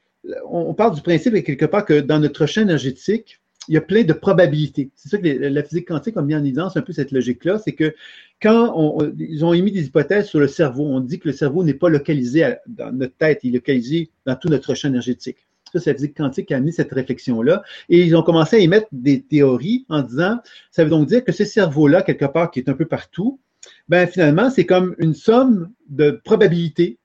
on parle du principe quelque part que dans notre champ énergétique, il y a plein de probabilités. C'est ça que la physique quantique a mis en évidence un peu cette logique-là, c'est que quand ils ont émis des hypothèses sur le cerveau, on dit que le cerveau n'est pas localisé dans notre tête, il est localisé dans tout notre champ énergétique. Ça, c'est la physique quantique qui a mis cette réflexion-là. Et ils ont commencé à émettre des théories en disant, ça veut donc dire que ce cerveau-là, quelque part, qui est un peu partout, ben finalement, c'est comme une somme de probabilités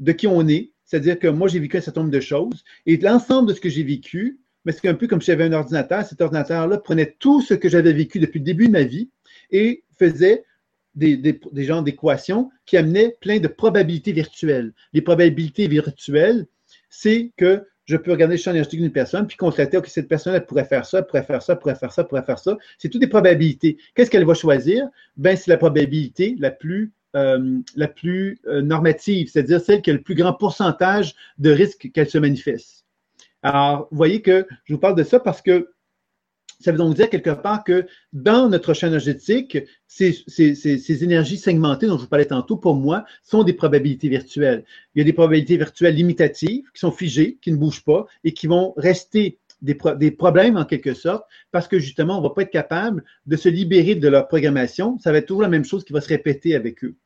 de qui on est. C'est-à-dire que moi, j'ai vécu un certain nombre de choses. Et l'ensemble de ce que j'ai vécu, mais c'est un peu comme si j'avais un ordinateur. Cet ordinateur-là prenait tout ce que j'avais vécu depuis le début de ma vie et faisait des, des, des genres d'équations qui amenaient plein de probabilités virtuelles. Les probabilités virtuelles, c'est que je peux regarder le champ énergétique d'une personne, puis constater, que cette personne, elle pourrait faire ça, pourrait faire ça, pourrait faire ça, pourrait faire ça. C'est toutes des probabilités. Qu'est-ce qu'elle va choisir? Ben, c'est la probabilité la plus, euh, la plus euh, normative, c'est-à-dire celle qui a le plus grand pourcentage de risque qu'elle se manifeste. Alors, vous voyez que je vous parle de ça parce que ça veut donc dire quelque part que dans notre champ énergétique, ces, énergies segmentées dont je vous parlais tantôt, pour moi, sont des probabilités virtuelles. Il y a des probabilités virtuelles limitatives qui sont figées, qui ne bougent pas et qui vont rester des, problèmes en quelque sorte, parce que justement, on ne va pas être capable de se libérer de leur programmation. Ça va être toujours la même chose qui va se répéter avec eux.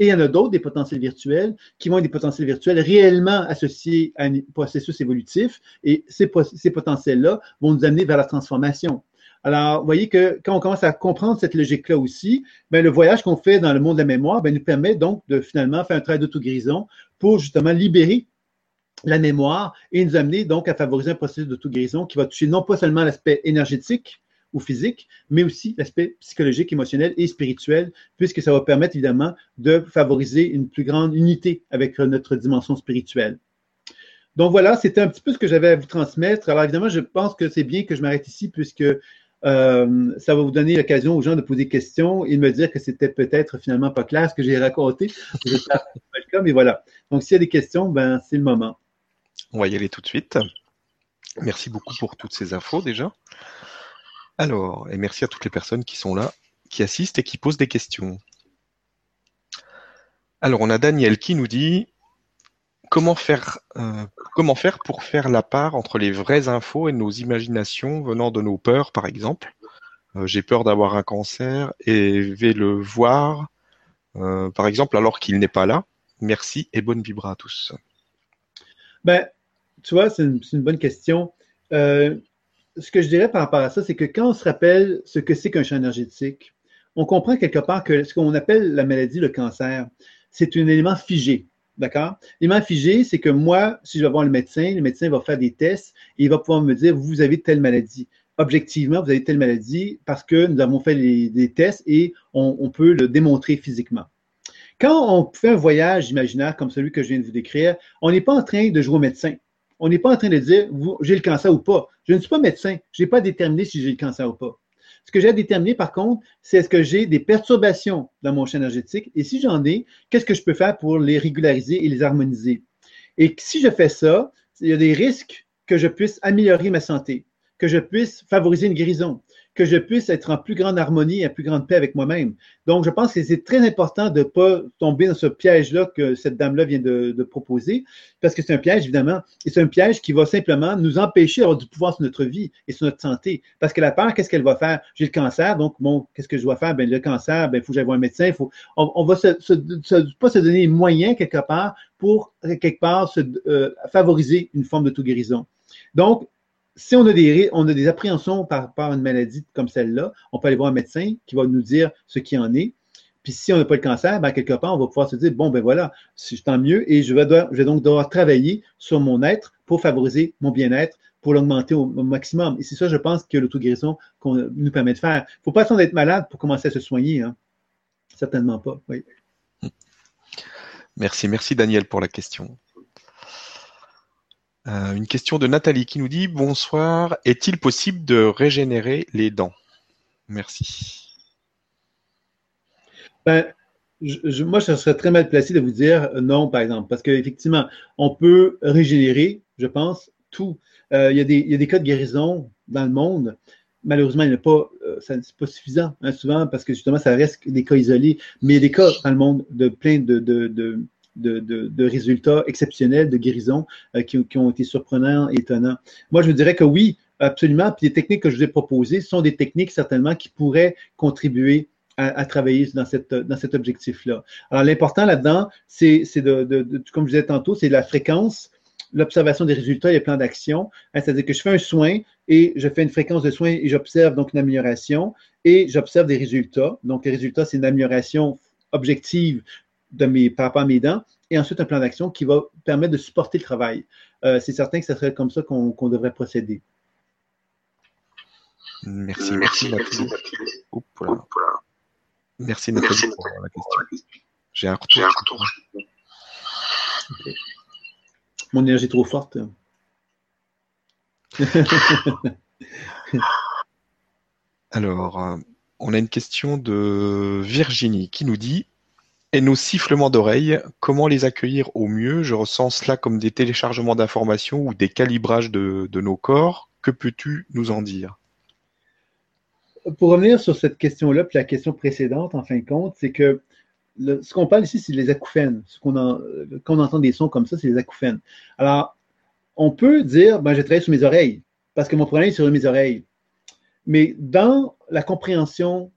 Et il y en a d'autres, des potentiels virtuels, qui vont être des potentiels virtuels réellement associés à un processus évolutif. Et ces, potentiels-là vont nous amener vers la transformation. Alors, vous voyez que quand on commence à comprendre cette logique-là aussi, ben, le voyage qu'on fait dans le monde de la mémoire ben, nous permet donc de finalement faire un travail d'auto-guérison pour justement libérer la mémoire et nous amener donc à favoriser un processus d'auto-guérison qui va toucher non pas seulement l'aspect énergétique, ou physique, mais aussi l'aspect psychologique, émotionnel et spirituel, puisque ça va permettre évidemment de favoriser une plus grande unité avec notre dimension spirituelle. Donc voilà, c'était un petit peu ce que j'avais à vous transmettre. Alors évidemment, je pense que c'est bien que je m'arrête ici puisque euh, ça va vous donner l'occasion aux gens de poser des questions et de me dire que c'était peut-être finalement pas clair ce que j'ai raconté. Mais voilà. Donc s'il y a des questions, ben c'est le moment. On va y aller tout de suite. Merci beaucoup pour toutes ces infos déjà. Alors, et merci à toutes les personnes qui sont là, qui assistent et qui posent des questions. Alors, on a Daniel qui nous dit comment faire, euh, pour faire la part entre les vraies infos et nos imaginations venant de nos peurs, par exemple? Euh, j'ai peur d'avoir un cancer et vais le voir, euh, par exemple, alors qu'il n'est pas là. Merci et bonne vibra à tous. Ben, tu vois, c'est une, bonne question ce que je dirais par rapport à ça, c'est que quand on se rappelle ce que c'est qu'un champ énergétique, on comprend quelque part que ce qu'on appelle la maladie, le cancer, c'est un élément figé. D'accord? L'élément figé, c'est que moi, si je vais voir le médecin, le médecin va faire des tests et il va pouvoir me dire, vous avez telle maladie. Objectivement, vous avez telle maladie parce que nous avons fait des tests et on, on peut le démontrer physiquement. Quand on fait un voyage imaginaire comme celui que je viens de vous décrire, on n'est pas en train de jouer au médecin on n'est pas en train de dire j'ai le cancer ou pas. Je ne suis pas médecin. Je n'ai pas déterminé si j'ai le cancer ou pas. Ce que j'ai à déterminer, par contre, c'est est-ce que j'ai des perturbations dans mon champ énergétique? Et si j'en ai, qu'est-ce que je peux faire pour les régulariser et les harmoniser? Et si je fais ça, il y a des risques que je puisse améliorer ma santé, que je puisse favoriser une guérison, que je puisse être en plus grande harmonie en plus grande paix avec moi-même. Donc, je pense que c'est très important de ne pas tomber dans ce piège-là que cette dame-là vient de, proposer, parce que c'est un piège, évidemment, et c'est un piège qui va simplement nous empêcher d'avoir du pouvoir sur notre vie et sur notre santé. Parce que la peur, qu'est-ce qu'elle va faire? J'ai le cancer, donc, bon, qu'est-ce que je dois faire? Ben, le cancer, ben, il faut que j'aille voir un médecin. Faut, on, va se, pas se donner les moyens, quelque part, pour, quelque part, euh, favoriser une forme de tout guérison. Donc, si on a des, on a des appréhensions par une maladie comme celle-là, on peut aller voir un médecin qui va nous dire ce qui en est. Puis si on n'a pas le cancer, ben, quelque part, on va pouvoir se dire, bon, ben voilà, tant mieux et je vais, donc devoir travailler sur mon être pour favoriser mon bien-être, pour l'augmenter au, maximum. Et c'est ça, je pense, que l'auto-guérison nous permet de faire. Il ne faut pas attendre d'être malade pour commencer à se soigner. Hein. Certainement pas, oui. Merci, merci Daniel pour la question. Euh, une question de Nathalie qui nous dit Bonsoir, est-il possible de régénérer les dents? Merci. Ben, moi, je serais très mal placé de vous dire non, par exemple, parce qu'effectivement, on peut régénérer, je pense, tout. Euh, il, y a des, cas de guérison dans le monde. Malheureusement, il n'est pas, euh, pas suffisant, hein, souvent, parce que justement, ça reste des cas isolés. Mais il y a des cas dans le monde de plein de, résultats exceptionnels de guérison euh, qui, ont été surprenants étonnants. Moi, je dirais que oui, absolument. Les techniques que je vous ai proposées sont des techniques certainement qui pourraient contribuer à, travailler dans, cet objectif-là. Alors, l'important là-dedans, c'est de, comme je disais tantôt, c'est la fréquence, l'observation des résultats et les plans d'action. Hein, c'est-à-dire que je fais un soin et je fais une fréquence de soin et j'observe donc une amélioration et j'observe des résultats. Donc, les résultats, c'est une amélioration objective de mes, par rapport à mes dents, et ensuite un plan d'action qui va permettre de supporter le travail. Euh, c'est certain que ce serait comme ça qu'on devrait procéder. Merci, merci, merci. Merci Nathalie pour la question. J'ai un retour. Mon énergie est trop forte. Alors, euh, on a une question de Virginie qui nous dit et nos sifflements d'oreilles, comment les accueillir au mieux? Je ressens cela comme des téléchargements d'informations ou des calibrages de, nos corps. Que peux-tu nous en dire? Pour revenir sur cette question-là, puis la question précédente, en fin de compte, c'est que ce qu'on parle ici, c'est les acouphènes. Ce qu'on quand on entend des sons comme ça, c'est les acouphènes. Alors, on peut dire, ben, je travaille sur mes oreilles, parce que mon problème est sur mes oreilles. Mais dans la compréhension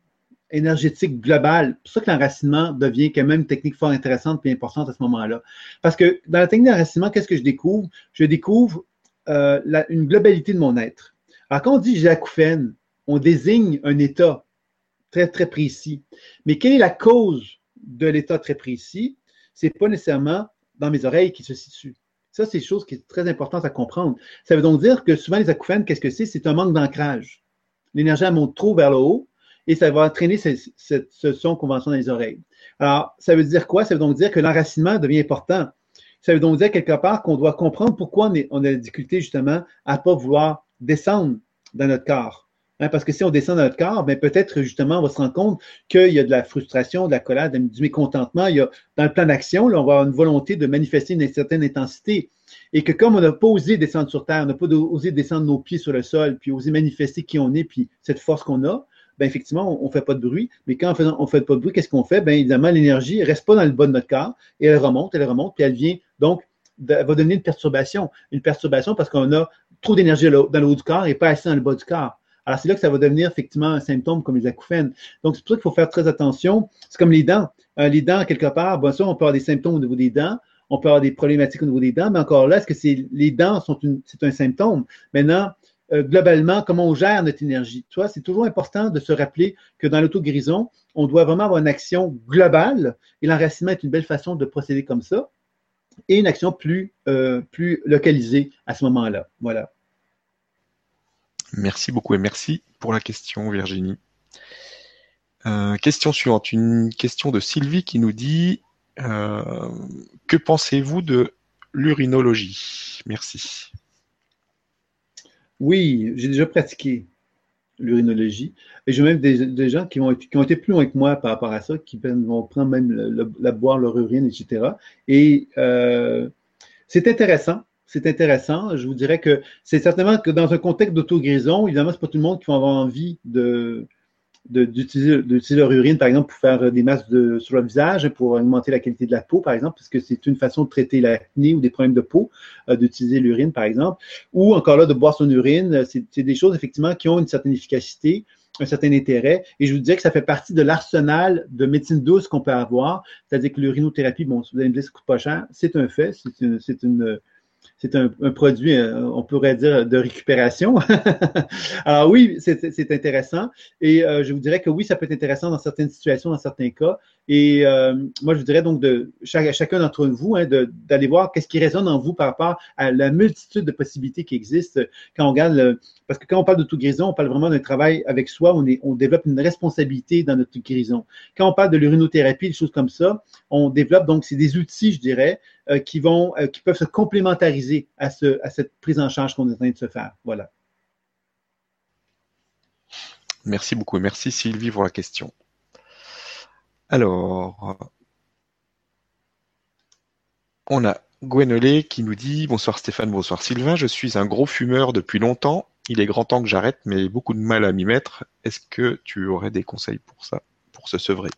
énergétique globale. C'est pour ça que l'enracinement devient quand même une technique fort intéressante et importante à ce moment-là. Parce que dans la technique d'enracinement, qu'est-ce que je découvre? Je découvre euh, une globalité de mon être. Alors, quand on dit j'ai acouphène, on désigne un état très, très précis. Mais quelle est la cause de l'état très précis? Ce n'est pas nécessairement dans mes oreilles qui se situe. Ça, c'est une chose qui est très importante à comprendre. Ça veut donc dire que souvent, les acouphènes, qu'est-ce que c'est? C'est un manque d'ancrage. L'énergie, monte trop vers le haut, et ça va entraîner ce, son qu'on va entendre dans les oreilles. Alors, ça veut dire quoi? Ça veut donc dire que l'enracinement devient important. Ça veut donc dire quelque part qu'on doit comprendre pourquoi on, a la difficulté justement à ne pas vouloir descendre dans notre corps. Hein, parce que si on descend dans notre corps, ben peut-être justement on va se rendre compte qu'il y a de la frustration, de la colère, du mécontentement. Il y a, dans le plan d'action, on va avoir une volonté de manifester une certaine intensité. Et que comme on n'a pas osé descendre sur terre, on n'a pas osé descendre nos pieds sur le sol, puis osé manifester qui on est, puis cette force qu'on a, ben effectivement, on ne fait pas de bruit. Mais quand on ne fait pas de bruit, qu'est-ce qu'on fait? Bien, évidemment, l'énergie ne reste pas dans le bas de notre corps et elle remonte, elle remonte, puis elle vient donc, elle va donner une perturbation. Une perturbation parce qu'on a trop d'énergie dans le haut du corps et pas assez dans le bas du corps. Alors, c'est là que ça va devenir effectivement un symptôme comme les acouphènes. Donc, c'est pour ça qu'il faut faire très attention. C'est comme les dents. Euh, les dents, quelque part, bon, ça, on peut avoir des symptômes au niveau des dents, on peut avoir des problématiques au niveau des dents, mais encore là, est-ce que les dents sont c'est un symptôme? Maintenant, euh, globalement, comment on gère notre énergie? C'est toujours important de se rappeler que dans l'auto-guérison, on doit vraiment avoir une action globale et l'enracinement est une belle façon de procéder comme ça et une action plus, euh, localisée à ce moment-là. Voilà. Merci beaucoup et merci pour la question, Virginie. Euh, question suivante, une question de Sylvie qui nous dit Que pensez-vous de l'urinologie? Merci. Oui, j'ai déjà pratiqué l'urinologie. Et j'ai même des, gens qui ont, été plus loin que moi par rapport à ça, qui vont prendre même la boire leur urine, etc. Et euh, c'est intéressant. c'est intéressant. Je vous dirais que c'est certainement que dans un contexte d'auto-guérison, évidemment, c'est pas tout le monde qui va avoir envie de, d'utiliser leur urine, par exemple, pour faire des masques de, sur le visage, pour augmenter la qualité de la peau, par exemple, parce que c'est une façon de traiter l'acné ou des problèmes de peau, euh, d'utiliser l'urine, par exemple. Ou encore là, de boire son urine. C'est des choses, effectivement, qui ont une certaine efficacité, un certain intérêt. Et je vous dirais que ça fait partie de l'arsenal de médecine douce qu'on peut avoir. C'est-à-dire que l'urinothérapie, bon, vous allez me dire, ça coûte pas cher. C'est un fait. C'est une, c'est un, produit, euh, on pourrait dire, de récupération. Alors oui, c'est intéressant. Et euh, je vous dirais que oui, ça peut être intéressant dans certaines situations, dans certains cas. Et euh, moi, je vous dirais donc de chacun d'entre vous hein, d'aller voir qu'est-ce qui résonne en vous par rapport à la multitude de possibilités qui existent quand on regarde, parce que quand on parle de tout guérison, on parle vraiment d'un travail avec soi, on, développe une responsabilité dans notre guérison. Quand on parle de l'urinothérapie, des choses comme ça, on développe donc, c'est des outils, je dirais, qui vont, qui peuvent se complémentariser à, ce, à cette prise en charge qu'on est en train de se faire. Voilà. Merci beaucoup. Merci Sylvie pour la question. Alors, on a Gwenolé qui nous dit Bonsoir Stéphane, bonsoir Sylvain. Je suis un gros fumeur depuis longtemps. Il est grand temps que j'arrête, mais beaucoup de mal à m'y mettre. Est-ce que tu aurais des conseils pour ça, pour se sevrer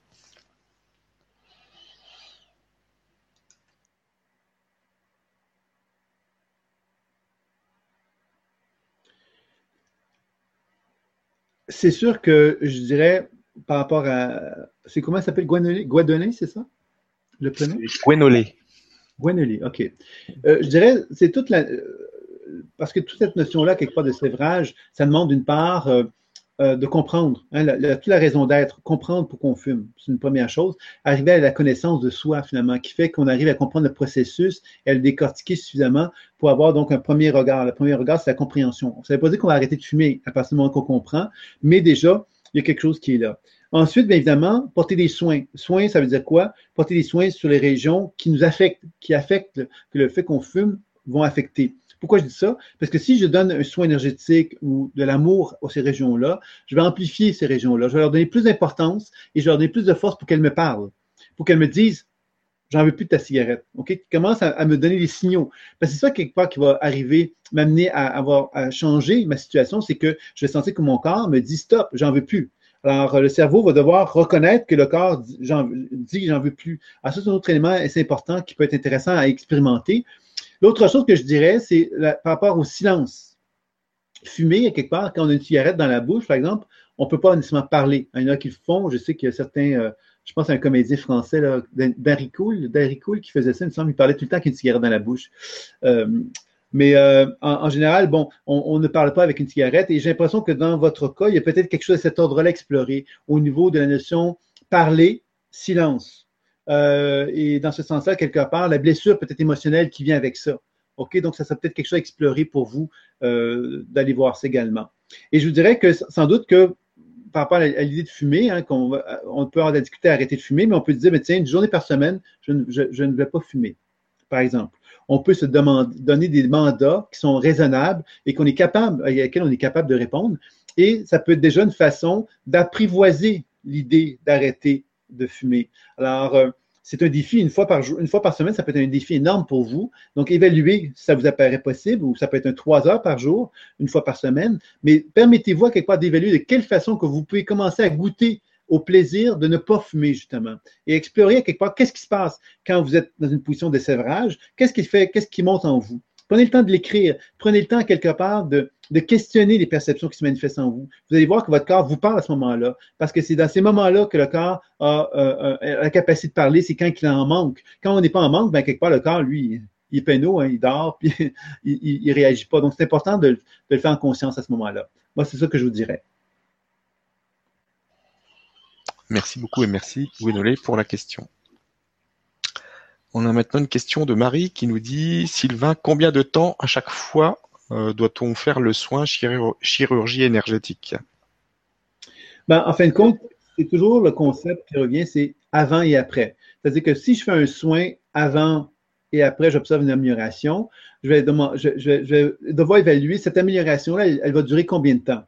C'est sûr que je dirais par rapport à. C'est comment ça s'appelle? Guadonné, c'est ça? Le prénom? Gwenolé. Gwenolé, OK. Euh, je dirais, c'est toute la. Parce que toute cette notion-là, quelque part, de sévrage, ça demande d'une part euh, euh, de comprendre, hein, la, toute la raison d'être, comprendre pourquoi on fume, c'est une première chose. Arriver à la connaissance de soi, finalement, qui fait qu'on arrive à comprendre le processus et à le décortiquer suffisamment pour avoir donc un premier regard. Le premier regard, c'est la compréhension. Ça ne veut pas dire qu'on va arrêter de fumer à partir du moment qu'on comprend, mais déjà, il y a quelque chose qui est là. Ensuite, bien évidemment, porter des soins. Soins, ça veut dire quoi? Porter des soins sur les régions qui nous affectent, qui affectent que le fait qu'on fume vont affecter. Pourquoi je dis ça? Parce que si je donne un soin énergétique ou de l'amour à ces régions-là, je vais amplifier ces régions-là. Je vais leur donner plus d'importance et je vais leur donner plus de force pour qu'elles me parlent, pour qu'elles me disent j'en veux plus de ta cigarette. OK? Commence à, me donner des signaux. Parce que c'est ça, quelque part, qui va arriver, m'amener à avoir à changer ma situation, c'est que je vais sentir que mon corps me dit stop, j'en veux plus. Alors, le cerveau va devoir reconnaître que le corps dit, dit j'en veux plus. Alors, ça, c'est un autre élément assez important qui peut être intéressant à expérimenter. L'autre chose que je dirais, c'est par rapport au silence. Fumer, quelque part, quand on a une cigarette dans la bouche, par exemple, on ne peut pas nécessairement parler. Il y en a qui le font. Je sais qu'il y a certains, euh, je pense à un comédien français, là, Barry Cool, qui faisait ça. Il me semble qu'il parlait tout le temps avec une cigarette dans la bouche. Euh, mais euh, en, général, bon, on, ne parle pas avec une cigarette et j'ai l'impression que dans votre cas, il y a peut-être quelque chose de cet ordre-là exploré au niveau de la notion parler, silence. Euh, et dans ce sens-là, quelque part, la blessure peut être émotionnelle qui vient avec ça. OK? Donc, ça serait peut-être quelque chose à explorer pour vous euh, d'aller voir ça également. Et je vous dirais que sans doute que par rapport à l'idée de fumer, hein, qu'on on peut en discuter à arrêter de fumer, mais on peut se dire, mais tiens, une journée par semaine, je ne, vais pas fumer, par exemple. On peut se donner des mandats qui sont raisonnables et qu'on est capable, à lesquels on est capable de répondre. Et ça peut être déjà une façon d'apprivoiser l'idée d'arrêter de fumer. Alors, euh, c'est un défi une fois par jour, une fois par semaine, ça peut être un défi énorme pour vous. Donc, évaluez si ça vous apparaît possible ou ça peut être un trois heures par jour, une fois par semaine. Mais permettez-vous à quelque part d'évaluer de quelle façon que vous pouvez commencer à goûter au plaisir de ne pas fumer, justement. Et explorer à quelque part qu'est-ce qui se passe quand vous êtes dans une position de sévrage, qu'est-ce qui fait, qu'est-ce qui monte en vous. Prenez le temps de l'écrire. Prenez le temps, quelque part, de, de questionner les perceptions qui se manifestent en vous. Vous allez voir que votre corps vous parle à ce moment-là, parce que c'est dans ces moments-là que le corps a euh, euh, la capacité de parler, c'est quand il en manque. Quand on n'est pas en manque, ben, quelque part, le corps, lui, il est penaud, hein, il dort, puis il ne réagit pas. Donc, c'est important de, le faire en conscience à ce moment-là. Moi, c'est ça que je vous dirais. Merci beaucoup et merci, Gwénolé, pour la question. On a maintenant une question de Marie qui nous dit Sylvain, combien de temps à chaque fois doit-on faire le soin chirurgie énergétique? Ben, En fin de compte, c'est toujours le concept qui revient, c'est avant et après. C'est-à-dire que si je fais un soin avant et après, j'observe une amélioration, je vais, devoir évaluer cette amélioration-là, elle, va durer combien de temps?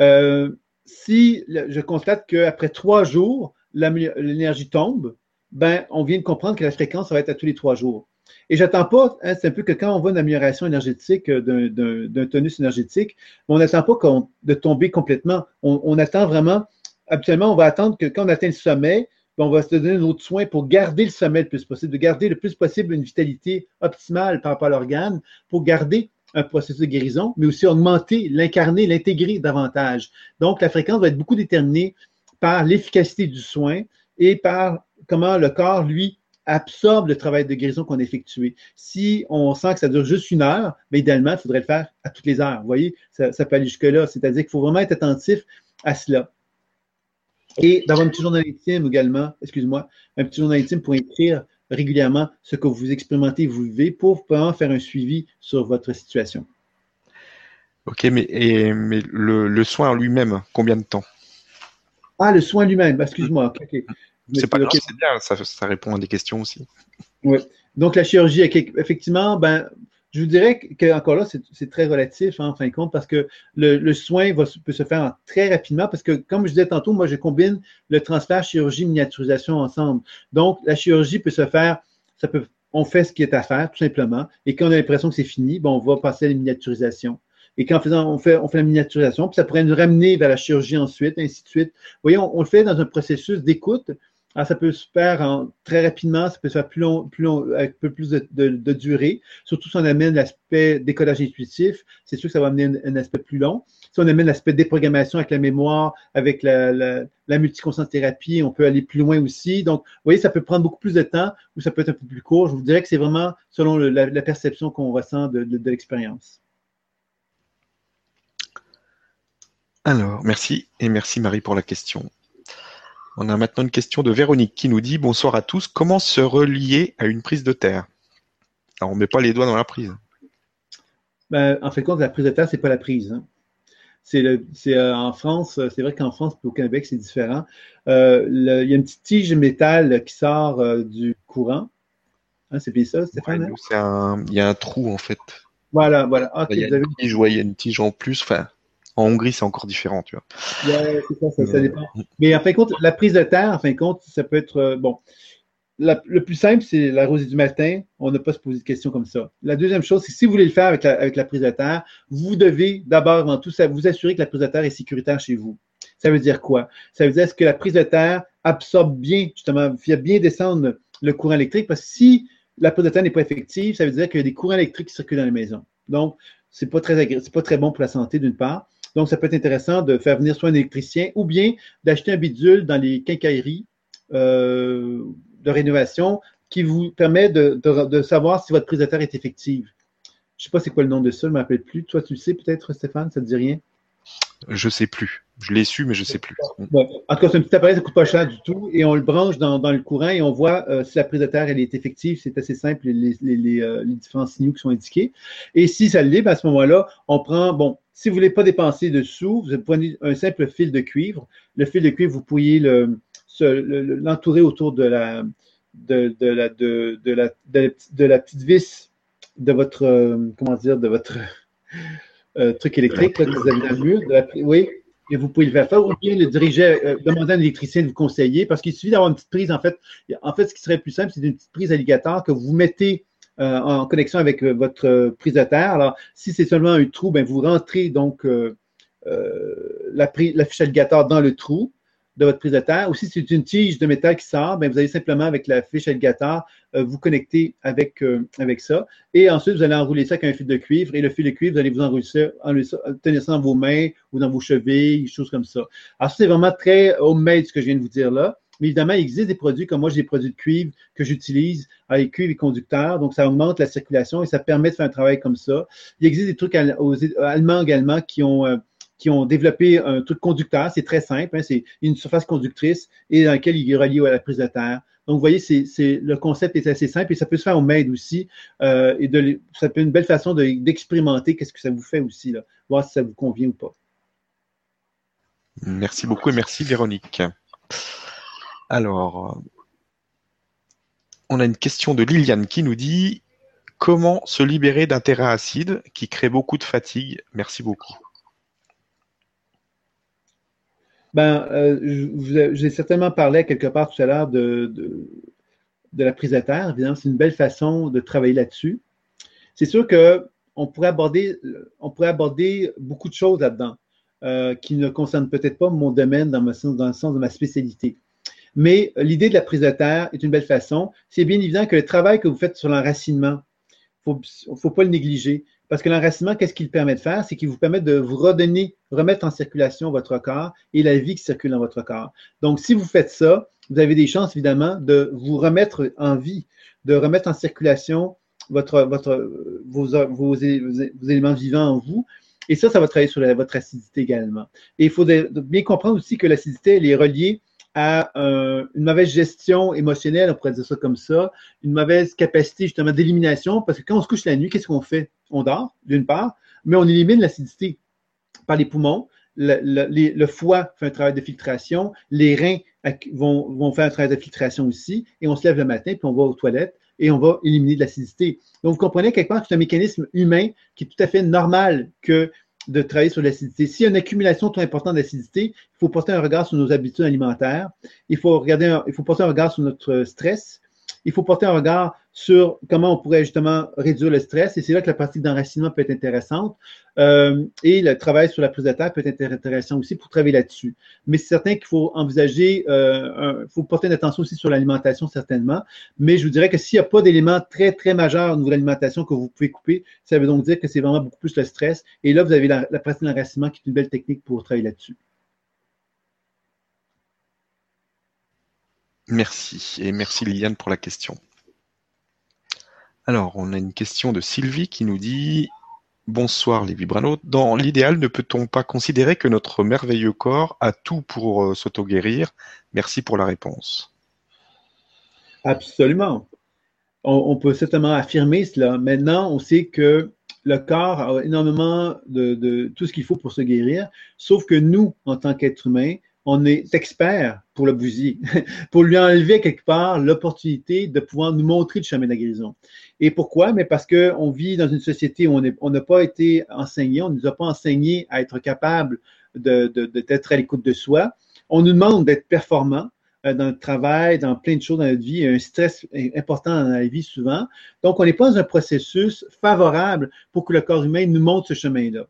Euh, si je constate qu'après trois jours, l'énergie tombe, ben, on vient de comprendre que la fréquence va être à tous les trois jours. Et j'attends pas, hein, c'est un peu que quand on voit une amélioration énergétique d'un tonus énergétique, on n'attend pas de tomber complètement. On, attend vraiment, habituellement, on va attendre que quand on atteint le sommet, ben, on va se donner un autre soin pour garder le sommet le plus possible, de garder le plus possible une vitalité optimale par rapport à l'organe, pour garder un processus de guérison, mais aussi augmenter, l'incarner, l'intégrer davantage. Donc, la fréquence va être beaucoup déterminée par l'efficacité du soin et par comment le corps, lui, absorbe le travail de guérison qu'on a effectué. Si on sent que ça dure juste une heure, mais idéalement, il faudrait le faire à toutes les heures. Vous voyez, ça, peut aller jusque-là. C'est-à-dire qu'il faut vraiment être attentif à cela. Et d'avoir un petit journal intime également, excuse-moi, un petit journal intime pour écrire régulièrement ce que vous expérimentez, vous vivez, pour pouvoir faire un suivi sur votre situation. Ok, mais, mais le, soin lui-même, combien de temps? Ah, le soin lui-même, excuse-moi. C'est pas grave, c'est bien, ça, répond à des questions aussi. Oui. Donc, la chirurgie, effectivement, ben, je vous dirais que, encore là, c'est très relatif hein, en fin de compte parce que le, soin va, peut se faire très rapidement parce que, comme je disais tantôt, moi, je combine le transfert chirurgie-miniaturisation ensemble. Donc, la chirurgie peut se faire, ça peut, on fait ce qui est à faire, tout simplement. Et quand on a l'impression que c'est fini, bon, on va passer à la miniaturisation. Et quand on fait, on fait la miniaturisation, puis ça pourrait nous ramener vers la chirurgie ensuite, ainsi de suite. Vous voyez, on le fait dans un processus d'écoute ah, ça peut se faire très rapidement, ça peut se faire plus long, avec un peu plus de, durée. Surtout si on amène l'aspect décodage intuitif, c'est sûr que ça va amener un, aspect plus long. Si on amène l'aspect déprogrammation avec la mémoire, avec la, la, thérapie, on peut aller plus loin aussi. Donc, vous voyez, ça peut prendre beaucoup plus de temps ou ça peut être un peu plus court. Je vous dirais que c'est vraiment selon la, perception qu'on ressent de l'expérience. Alors, merci et merci Marie pour la question. On a maintenant une question de Véronique qui nous dit Bonsoir à tous, comment se relier à une prise de terre? Alors, on ne met pas les doigts dans la prise. Ben, en fait, compte, la prise de terre, ce n'est pas la prise. Hein. C'est euh, en France, c'est vrai qu'en France au Québec, c'est différent. Euh, il y a une petite tige de métal qui sort euh, du courant. Hein, c'est bien ça, Stéphane? Hein? il y a un trou, en fait. Voilà, voilà. il, y a une tige, il y a une tige en plus. Enfin, en Hongrie, c'est encore différent, tu vois. c'est ça, ça, dépend. Mais en fin de compte, la prise de terre, en fin de compte, ça peut être euh, bon. le plus simple, c'est la rosée du matin. On n'a pas se poser de questions comme ça. La deuxième chose, c'est que si vous voulez le faire avec la, prise de terre, vous devez d'abord, avant tout, ça, vous assurer que la prise de terre est sécuritaire chez vous. Ça veut dire quoi? Ça veut dire que la prise de terre absorbe bien, justement, fait bien descendre le courant électrique, parce que si la prise de terre n'est pas effective, ça veut dire qu'il y a des courants électriques qui circulent dans la maison. Donc, c'est pas très c'est pas très bon pour la santé d'une part. Donc, ça peut être intéressant de faire venir soit un électricien ou bien d'acheter un bidule dans les quincailleries euh, de rénovation qui vous permet de, savoir si votre prise de est effective. Je ne sais pas c'est quoi le nom de ça, je ne me rappelle plus. Toi, tu le sais peut-être, Stéphane, ça ne te dit rien? Je sais plus. Je l'ai su, mais je sais plus. en tout cas, c'est un petit appareil, ça ne coûte pas cher du tout, et on le branche dans, le courant et on voit euh, si la prise de terre elle est effective. C'est assez simple, les, euh, différents signaux qui sont indiqués. Et si ça l'est, ben, à ce moment-là, on prend, bon, si vous ne voulez pas dépenser de sous, vous prenez un simple fil de cuivre. Le fil de cuivre, vous pourriez l'entourer autour de la, petite vis de votre, euh, comment dire, de votre truc électrique que vous avez dans le mur. oui, et vous pouvez le faire ou bien le diriger, euh, demander à un électricien de vous conseiller parce qu'il suffit d'avoir une petite prise. En fait, en fait, ce qui serait plus simple, c'est une petite prise alligator que vous mettez euh, en connexion avec euh, votre euh, prise de terre. Alors, si c'est seulement un trou, ben, vous rentrez donc la, la, fiche alligator dans le trou de votre prise de terre. Ou si c'est une tige de métal qui sort, ben, vous allez simplement avec la fiche alligator vous connecter avec, avec ça. Et ensuite, vous allez enrouler ça avec un fil de cuivre. Et le fil de cuivre, vous allez vous enrouler ça, tenir ça dans vos mains ou dans vos chevilles, choses comme ça. Alors, c'est vraiment très homemade ce que je viens de vous dire là. Mais évidemment, il existe des produits comme moi, j'ai des produits de cuivre que j'utilise avec cuivre et conducteur. Donc, ça augmente la circulation et ça permet de faire un travail comme ça. Il existe des trucs Allemands également qui ont, euh, qui ont développé un truc conducteur. C'est très simple. Hein. c'est une surface conductrice et dans laquelle il est relié à la prise de terre. Donc, vous voyez, c'est, le concept est assez simple et ça peut se faire au maid aussi. Euh, et ça peut être une belle façon d'expérimenter qu'est-ce que ça vous fait aussi, voir si ça vous convient ou pas. Merci beaucoup et merci Véronique. Alors, on a une question de Liliane qui nous dit Comment se libérer d'un terrain acide qui crée beaucoup de fatigue? Merci beaucoup. Ben, euh, j'ai certainement parlé quelque part tout à l'heure de, de la prise de terre, évidemment, c'est une belle façon de travailler là-dessus. C'est sûr qu'on pourrait aborder, pourrait aborder beaucoup de choses là-dedans euh, qui ne concernent peut-être pas mon domaine dans, dans le sens de ma spécialité. Mais l'idée de la prise de terre est une belle façon. C'est bien évident que le travail que vous faites sur l'enracinement, il ne faut, pas le négliger. Parce que l'enracinement, qu'est-ce qu'il permet de faire? C'est qu'il vous permet de vous redonner, remettre en circulation votre corps et la vie qui circule dans votre corps. Donc, si vous faites ça, vous avez des chances, évidemment, de vous remettre en vie, de remettre en circulation votre, votre, vos, vos, éléments vivants en vous. Et ça, ça va travailler sur votre acidité également. Et il faut bien comprendre aussi que l'acidité, elle est reliée à une mauvaise gestion émotionnelle, on pourrait dire ça comme ça, une mauvaise capacité justement d'élimination, parce que quand on se couche la nuit, qu'est-ce qu'on fait? On dort, d'une part, mais on élimine l'acidité par les poumons. Le, foie fait un travail de filtration, les reins vont, vont, faire un travail de filtration aussi, et on se lève le matin, puis on va aux toilettes, et on va éliminer de l'acidité. Donc, vous comprenez quelque part c'est un mécanisme humain qui est tout à fait normal que de travailler sur l'acidité. S'il y a une accumulation trop importante d'acidité, il faut porter un regard sur nos habitudes alimentaires. Il faut regarder, il faut porter un regard sur notre stress. Il faut porter un regard sur comment on pourrait justement réduire le stress. Et c'est là que la pratique d'enracinement peut être intéressante. Euh, et le travail sur la prise de terre peut être intéressant aussi pour travailler là-dessus. Mais c'est certain qu'il faut envisager, euh, il faut porter une attention aussi sur l'alimentation, certainement. Mais je vous dirais que s'il n'y a pas d'éléments très, très majeurs au niveau de l'alimentation que vous pouvez couper, ça veut donc dire que c'est vraiment beaucoup plus le stress. Et là, vous avez la, la pratique d'enracinement qui est une belle technique pour travailler là-dessus. Merci. Et merci Liliane pour la question. Alors, on a une question de Sylvie qui nous dit Bonsoir les vibranotes. Dans l'idéal, ne peut-on pas considérer que notre merveilleux corps a tout pour euh, s'auto-guérir? Merci pour la réponse. Absolument. On, peut certainement affirmer cela. Maintenant, on sait que le corps a énormément de tout ce qu'il faut pour se guérir, sauf que nous, en tant qu'êtres humains, on est expert pour le bousiller, pour lui enlever quelque part l'opportunité de pouvoir nous montrer le chemin de la guérison. Et pourquoi? Mais parce qu'on vit dans une société où on n'a pas été enseigné, on ne nous a pas enseigné à être capable d'être de, de, à l'écoute de soi. On nous demande d'être performant euh, dans le travail, dans plein de choses dans notre vie. Un stress important dans la vie souvent. Donc, on n'est pas dans un processus favorable pour que le corps humain nous montre ce chemin-là.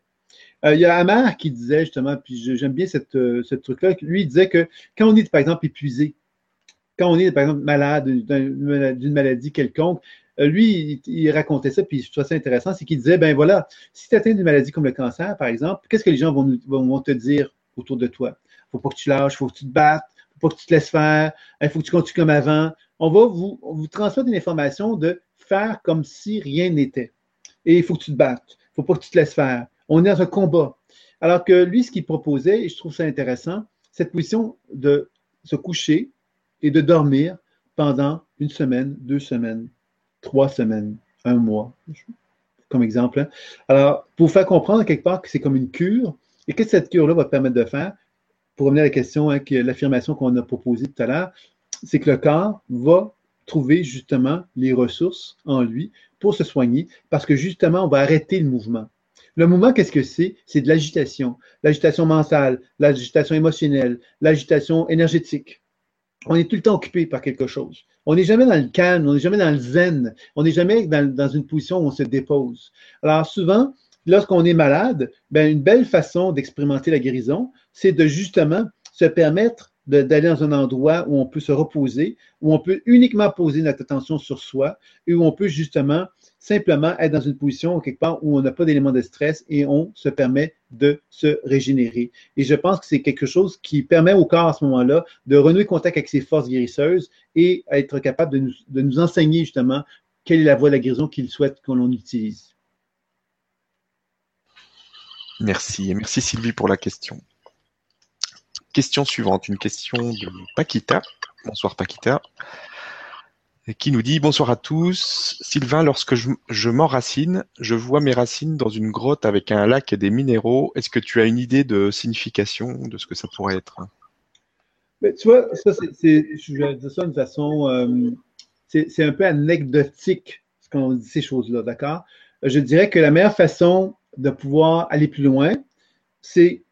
Euh, il y a Amar qui disait justement, puis j'aime bien euh, ce truc-là, lui il disait que quand on est par exemple épuisé, quand on est par exemple malade d'une maladie quelconque, euh, lui, il, racontait ça, puis je trouve ça intéressant, c'est qu'il disait, ben voilà, si tu atteins une maladie comme le cancer, par exemple, qu'est-ce que les gens vont, te dire autour de toi? Faut pas que tu lâches, faut que tu te battes, faut pas que tu te laisses faire, il faut que tu continues comme avant. On va vous, vous transmettre une information de faire comme si rien n'était. Et il faut que tu te battes, faut pas que tu te laisses faire. On est dans un combat. Alors que lui, ce qu'il proposait, et je trouve ça intéressant, cette position de se coucher et de dormir pendant une semaine, deux semaines, trois semaines, un mois, comme exemple. Hein. Alors, pour faire comprendre quelque part que c'est comme une cure, et que cette cure-là va permettre de faire, pour revenir à la question, hein, l'affirmation qu'on a proposée tout à l'heure, c'est que le corps va trouver justement les ressources en lui pour se soigner, parce que justement, on va arrêter le mouvement. Le mouvement, qu'est-ce que c'est? C'est de l'agitation. L'agitation mentale, l'agitation émotionnelle, l'agitation énergétique. On est tout le temps occupé par quelque chose. On n'est jamais dans le calme, on n'est jamais dans le zen, on n'est jamais dans, une position où on se dépose. Alors souvent, lorsqu'on est malade, ben, une belle façon d'expérimenter la guérison, c'est de justement se permettre d'aller dans un endroit où on peut se reposer, où on peut uniquement poser notre attention sur soi et où on peut justement simplement être dans une position quelque part où on n'a pas d'élément de stress et on se permet de se régénérer. Et je pense que c'est quelque chose qui permet au corps à ce moment-là de renouer contact avec ses forces guérisseuses et être capable de nous, de nous enseigner justement quelle est la voie de la guérison qu'il souhaite que l'on utilise. Merci. Merci Sylvie pour la question. Question suivante, une question de Paquita. Bonsoir Paquita qui nous dit bonsoir à tous. Sylvain, lorsque je, m'enracine, je vois mes racines dans une grotte avec un lac et des minéraux. Est-ce que tu as une idée de signification de ce que ça pourrait être? Tu vois, ça, c'est, je vais dire ça d'une façon, euh, c'est un peu anecdotique, ce qu'on dit ces choses-là, d'accord? Je dirais que la meilleure façon de pouvoir aller plus loin, c'est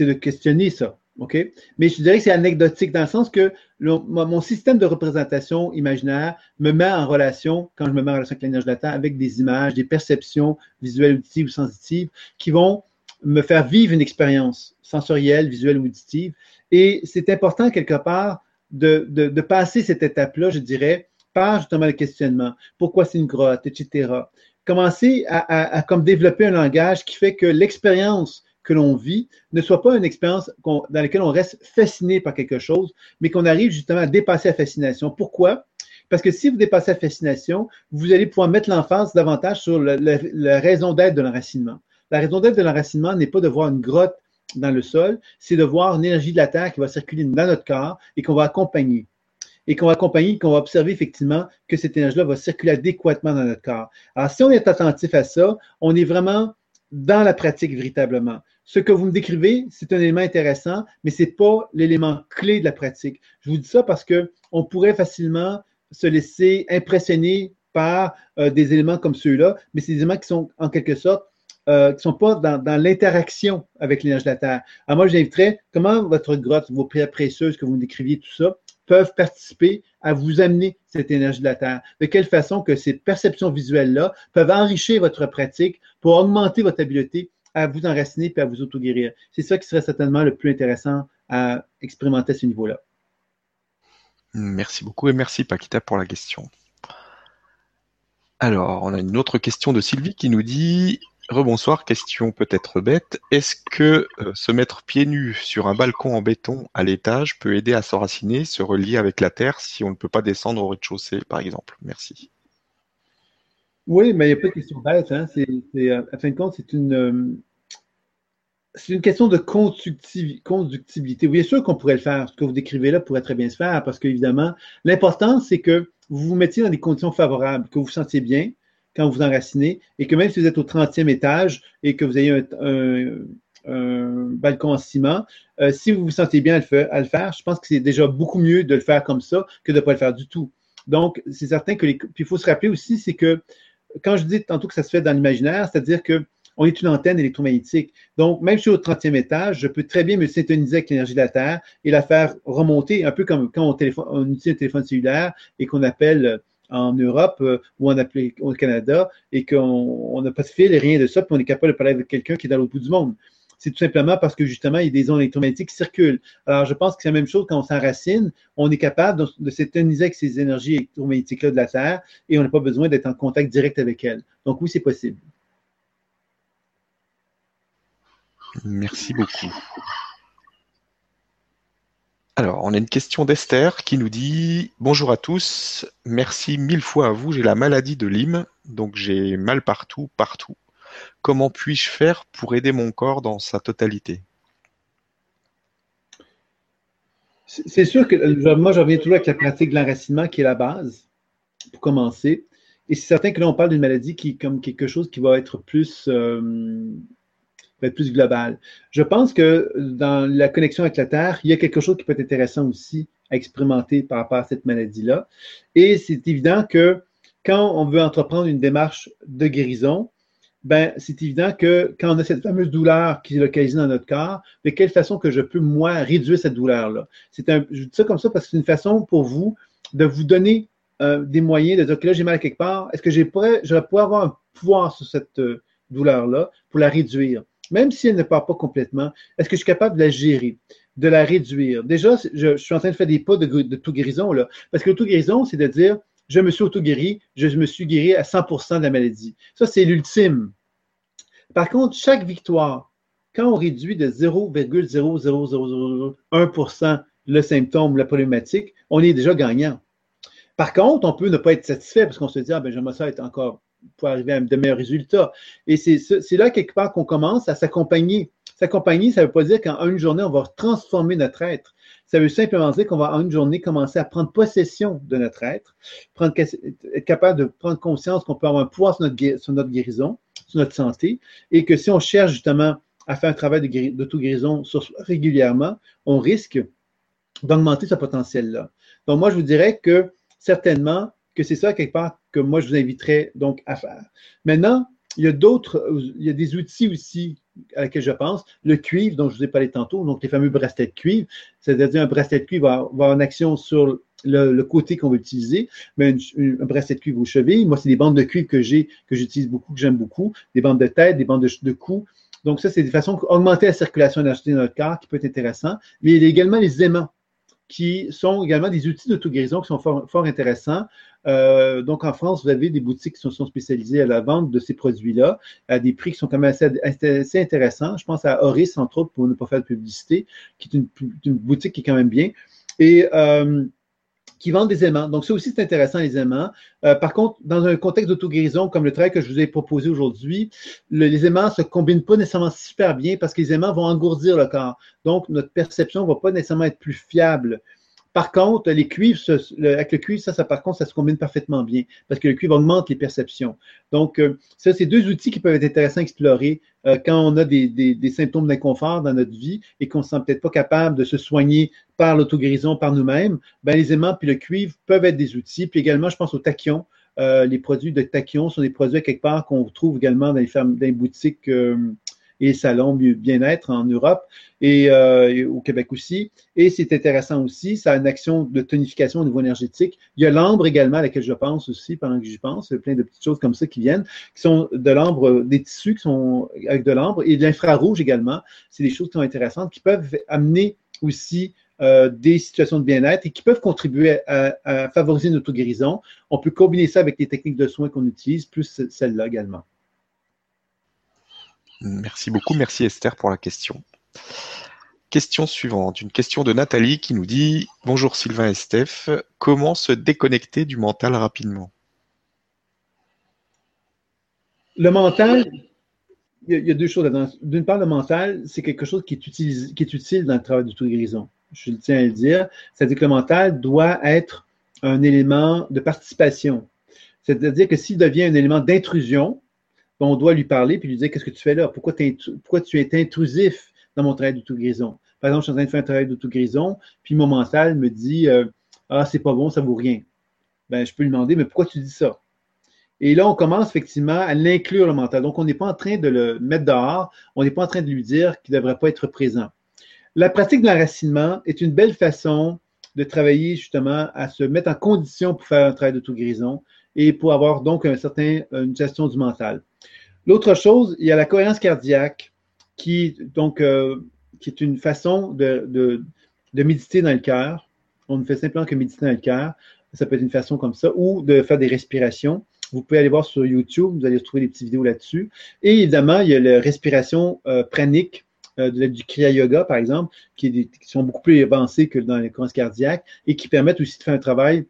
de questionner ça. OK? Mais je dirais que c'est anecdotique dans le sens que mon système de représentation imaginaire me met en relation, quand je me mets en relation avec l'énergie de la avec des images, des perceptions visuelles, auditives ou sensitives qui vont me faire vivre une expérience sensorielle, visuelle ou auditive. Et c'est important, quelque part, de, de, passer cette étape-là, je dirais, par justement le questionnement. Pourquoi c'est une grotte, etc. Commencer à, à, comme développer un langage qui fait que l'expérience que l'on vit ne soit pas une expérience dans laquelle on reste fasciné par quelque chose, mais qu'on arrive justement à dépasser la fascination. Pourquoi? Parce que si vous dépassez la fascination, vous allez pouvoir mettre l'emphase davantage sur la raison d'être de l'enracinement. La raison d'être de l'enracinement n'est pas de voir une grotte dans le sol, c'est de voir une énergie de la Terre qui va circuler dans notre corps et qu'on va accompagner. Et qu'on va accompagner, qu'on va observer effectivement que cette énergie-là va circuler adéquatement dans notre corps. Alors, si on est attentif à ça, on est vraiment dans la pratique véritablement. Ce que vous me décrivez, c'est un élément intéressant, mais ce n'est pas l'élément clé de la pratique. Je vous dis ça parce qu'on pourrait facilement se laisser impressionner par euh, des éléments comme ceux-là, mais c'est des éléments qui sont en quelque sorte euh, qui ne sont pas dans, l'interaction avec l'énergie de la Terre. Alors moi, j'inviterais comment votre grotte, vos pierres précieuses que vous me décriviez, tout ça, peuvent participer à vous amener cette énergie de la Terre? De quelle façon que ces perceptions visuelles-là peuvent enrichir votre pratique pour augmenter votre habileté à vous enraciner et à vous auto-guérir. C'est ça qui serait certainement le plus intéressant à expérimenter à ce niveau-là. Merci beaucoup et merci Paquita pour la question. Alors, on a une autre question de Sylvie qui nous dit Rebonsoir, question peut-être bête. Est-ce que euh, se mettre pieds nus sur un balcon en béton à l'étage peut aider à s'enraciner, se relier avec la terre si on ne peut pas descendre au rez-de-chaussée, par exemple? Merci. Oui, mais il n'y a pas de question bête. Hein. C'est, euh, à fin de compte, c'est une, euh, c'est une question de conductibilité. Bien sûr qu'on pourrait le faire? Ce que vous décrivez là pourrait très bien se faire parce qu'évidemment, l'important, c'est que vous vous mettiez dans des conditions favorables, que vous vous sentiez bien, quand vous enracinez et que même si vous êtes au 30e étage et que vous ayez un, balcon en ciment, euh, si vous vous sentez bien à le, faire, je pense que c'est déjà beaucoup mieux de le faire comme ça que de ne pas le faire du tout. Donc, c'est certain que les. Puis il faut se rappeler aussi, c'est que quand je dis tantôt que ça se fait dans l'imaginaire, c'est-à-dire que on est une antenne électromagnétique. Donc, même si je suis au 30e étage, je peux très bien me syntoniser avec l'énergie de la Terre et la faire remonter, un peu comme quand on, utilise un téléphone cellulaire et qu'on appelle en Europe euh, ou en au Canada et qu'on n'a pas de fil et rien de ça, puis on est capable de parler avec quelqu'un qui est dans l'autre bout du monde. C'est tout simplement parce que justement, il y a des ondes électromagnétiques qui circulent. Alors, je pense que c'est la même chose quand on s'enracine. On est capable de, de avec ces énergies électromagnétiques-là de la Terre et on n'a pas besoin d'être en contact direct avec elles. Donc, oui, c'est possible. Merci beaucoup. Alors, on a une question d'Esther qui nous dit Bonjour à tous, merci mille fois à vous. J'ai la maladie de Lyme, donc j'ai mal partout, partout. Comment puis-je faire pour aider mon corps dans sa totalité? C'est sûr que moi, je reviens toujours avec la pratique de l'enracinement qui est la base, pour commencer. Et c'est certain que là, on parle d'une maladie qui comme quelque chose qui va être plus. Euh, être plus global. Je pense que dans la connexion avec la Terre, il y a quelque chose qui peut être intéressant aussi à expérimenter par rapport à cette maladie-là. Et c'est évident que quand on veut entreprendre une démarche de guérison, ben, c'est évident que quand on a cette fameuse douleur qui est localisée dans notre corps, de quelle façon que je peux, moi, réduire cette douleur-là? C'est je dis ça comme ça parce que c'est une façon pour vous de vous donner euh, des moyens de dire que là, j'ai mal quelque part. Est-ce que j'ai je pourrais avoir un pouvoir sur cette euh, douleur-là pour la réduire? Même si elle ne part pas complètement, est-ce que je suis capable de la gérer, de la réduire? Déjà, je, suis en train de faire des pas de, guérison là. Parce que l'auto-guérison, c'est de dire, je me suis auto-guéri, je me suis guéri à 100% de la maladie. Ça, c'est l'ultime. Par contre, chaque victoire, quand on réduit de 0,00001% le symptôme, la problématique, on est déjà gagnant. Par contre, on peut ne pas être satisfait parce qu'on se dit, ah ben, j'aimerais ça être encore pour arriver à de meilleurs résultats. Et c'est là, quelque part, qu'on commence à s'accompagner. S'accompagner, ça ne veut pas dire qu'en une journée, on va transformer notre être. Ça veut simplement dire qu'on va en une journée commencer à prendre possession de notre être, prendre, être capable de prendre conscience qu'on peut avoir un pouvoir sur notre, guérison, sur notre santé, et que si on cherche justement à faire un travail d'auto-guérison régulièrement, on risque d'augmenter ce potentiel-là. Donc, moi, je vous dirais que certainement, que c'est ça, quelque part, que moi, je vous inviterais donc à faire. Maintenant, il y a d'autres, il y a des outils aussi à laquelle je pense, le cuivre dont je vous ai parlé tantôt, donc les fameux bracelets de cuivre, c'est-à-dire un bracelet de cuivre va, avoir une action sur le, côté qu'on va utiliser, mais un bracelet de cuivre aux chevilles. Moi, c'est des bandes de cuivre que j'ai, que j'utilise beaucoup, que j'aime beaucoup, des bandes de tête, des bandes de, cou. Donc, ça, c'est des façons d'augmenter la circulation énergétique dans notre corps qui peut être intéressant. Mais il y a également les aimants qui sont également des outils d'auto-guérison qui sont fort, intéressants. Euh, donc, en France, vous avez des boutiques qui sont, spécialisées à la vente de ces produits-là à des prix qui sont quand même assez, intéressants. Je pense à Horis, entre autres, pour ne pas faire de publicité, qui est une, boutique qui est quand même bien. Et euh, qui vendent des aimants. Donc, ça aussi, c'est intéressant, les aimants. Euh, par contre, dans un contexte d'auto-guérison, comme le travail que je vous ai proposé aujourd'hui, les aimants ne se combinent pas nécessairement super bien parce que les aimants vont engourdir le corps. Donc, notre perception ne va pas nécessairement être plus fiable. Par contre, les cuivres, avec le cuivre, ça, ça, par contre, ça se combine parfaitement bien parce que le cuivre augmente les perceptions. Donc, euh, ça, c'est deux outils qui peuvent être intéressants à explorer euh, quand on a des, symptômes d'inconfort dans notre vie et qu'on ne se sent peut-être pas capable de se soigner par l'autogrison, par nous-mêmes. Ben, les aimants puis le cuivre peuvent être des outils. Puis également, je pense aux tachyons. Euh, les produits de tachyon sont des produits quelque part qu'on trouve également dans les, dans les boutiques et salon bien-être en Europe euh, et, au Québec aussi. Et c'est intéressant aussi, ça a une action de tonification au niveau énergétique. Il y a l'ambre également à laquelle je pense aussi pendant que j'y pense. Il y a plein de petites choses comme ça qui viennent, qui sont de l'ambre, des tissus qui sont avec de l'ambre et de l'infrarouge également. C'est des choses qui sont intéressantes qui peuvent amener aussi euh, des situations de bien-être et qui peuvent contribuer à, à favoriser notre guérison. On peut combiner ça avec les techniques de soins qu'on utilise, plus celles-là également. Merci beaucoup. Merci Esther pour la question. Question suivante. Une question de Nathalie qui nous dit Bonjour Sylvain et Steph. Comment se déconnecter du mental rapidement? Le mental, il y, a, deux choses. D'une part, le mental, c'est quelque chose qui est, qui est utile dans le travail d'auto-guérison. Je tiens à le dire. C'est-à-dire que le mental doit être un élément de participation. C'est-à-dire que s'il devient un élément d'intrusion, on doit lui parler puis lui dire qu'est-ce que tu fais là? Pourquoi, pourquoi tu es intrusif dans mon travail d'auto-guérison? Par exemple, je suis en train de faire un travail d'auto-guérison, puis mon mental me dit euh, Ah, c'est pas bon, ça vaut rien. Ben, je peux lui demander, mais pourquoi tu dis ça? Et là, on commence effectivement à l'inclure le mental. Donc, on n'est pas en train de le mettre dehors, on n'est pas en train de lui dire qu'il ne devrait pas être présent. La pratique de l'enracinement est une belle façon de travailler justement à se mettre en condition pour faire un travail d'auto-guérison et pour avoir donc un certain, une gestion du mental. L'autre chose, il y a la cohérence cardiaque qui, euh, est une façon de, méditer dans le cœur. On ne fait simplement que méditer dans le cœur. Ça peut être une façon comme ça, ou de faire des respirations. Vous pouvez aller voir sur YouTube, vous allez trouver des petites vidéos là-dessus. Et évidemment, il y a la respiration euh, pranique, euh, du Kriya Yoga, par exemple, qui, qui, sont beaucoup plus avancées que dans les cohérence cardiaque et qui permettent aussi de faire un travail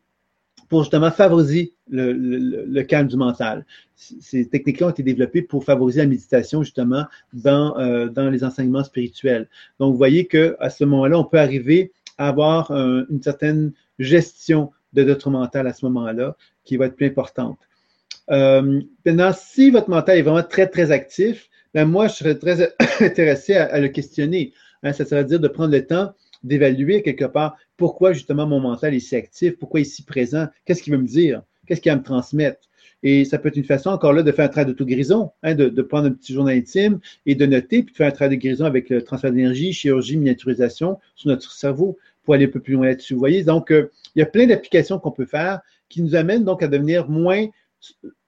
pour justement favoriser le, calme du mental. Ces techniques-là ont été développées pour favoriser la méditation justement dans, euh, dans les enseignements spirituels. Donc, vous voyez qu'à ce moment-là, on peut arriver à avoir une certaine gestion de notre mental à ce moment-là qui va être plus importante. Euh, maintenant, si votre mental est vraiment très, très actif, ben moi, je serais très intéressé à, le questionner. Hein, ça serait dire de prendre le temps d'évaluer quelque part pourquoi justement mon mental est si actif, pourquoi il est si présent, qu'est-ce qu'il veut me dire, qu'est-ce qu'il va me transmettre. Et ça peut être une façon encore là de faire un travail d'auto-guérison, hein, de, prendre un petit journal intime et de noter, puis de faire un travail de guérison avec le transfert d'énergie, chirurgie, miniaturisation sur notre cerveau pour aller un peu plus loin là-dessus. Vous voyez, donc euh, il y a plein d'applications qu'on peut faire qui nous amènent donc à devenir moins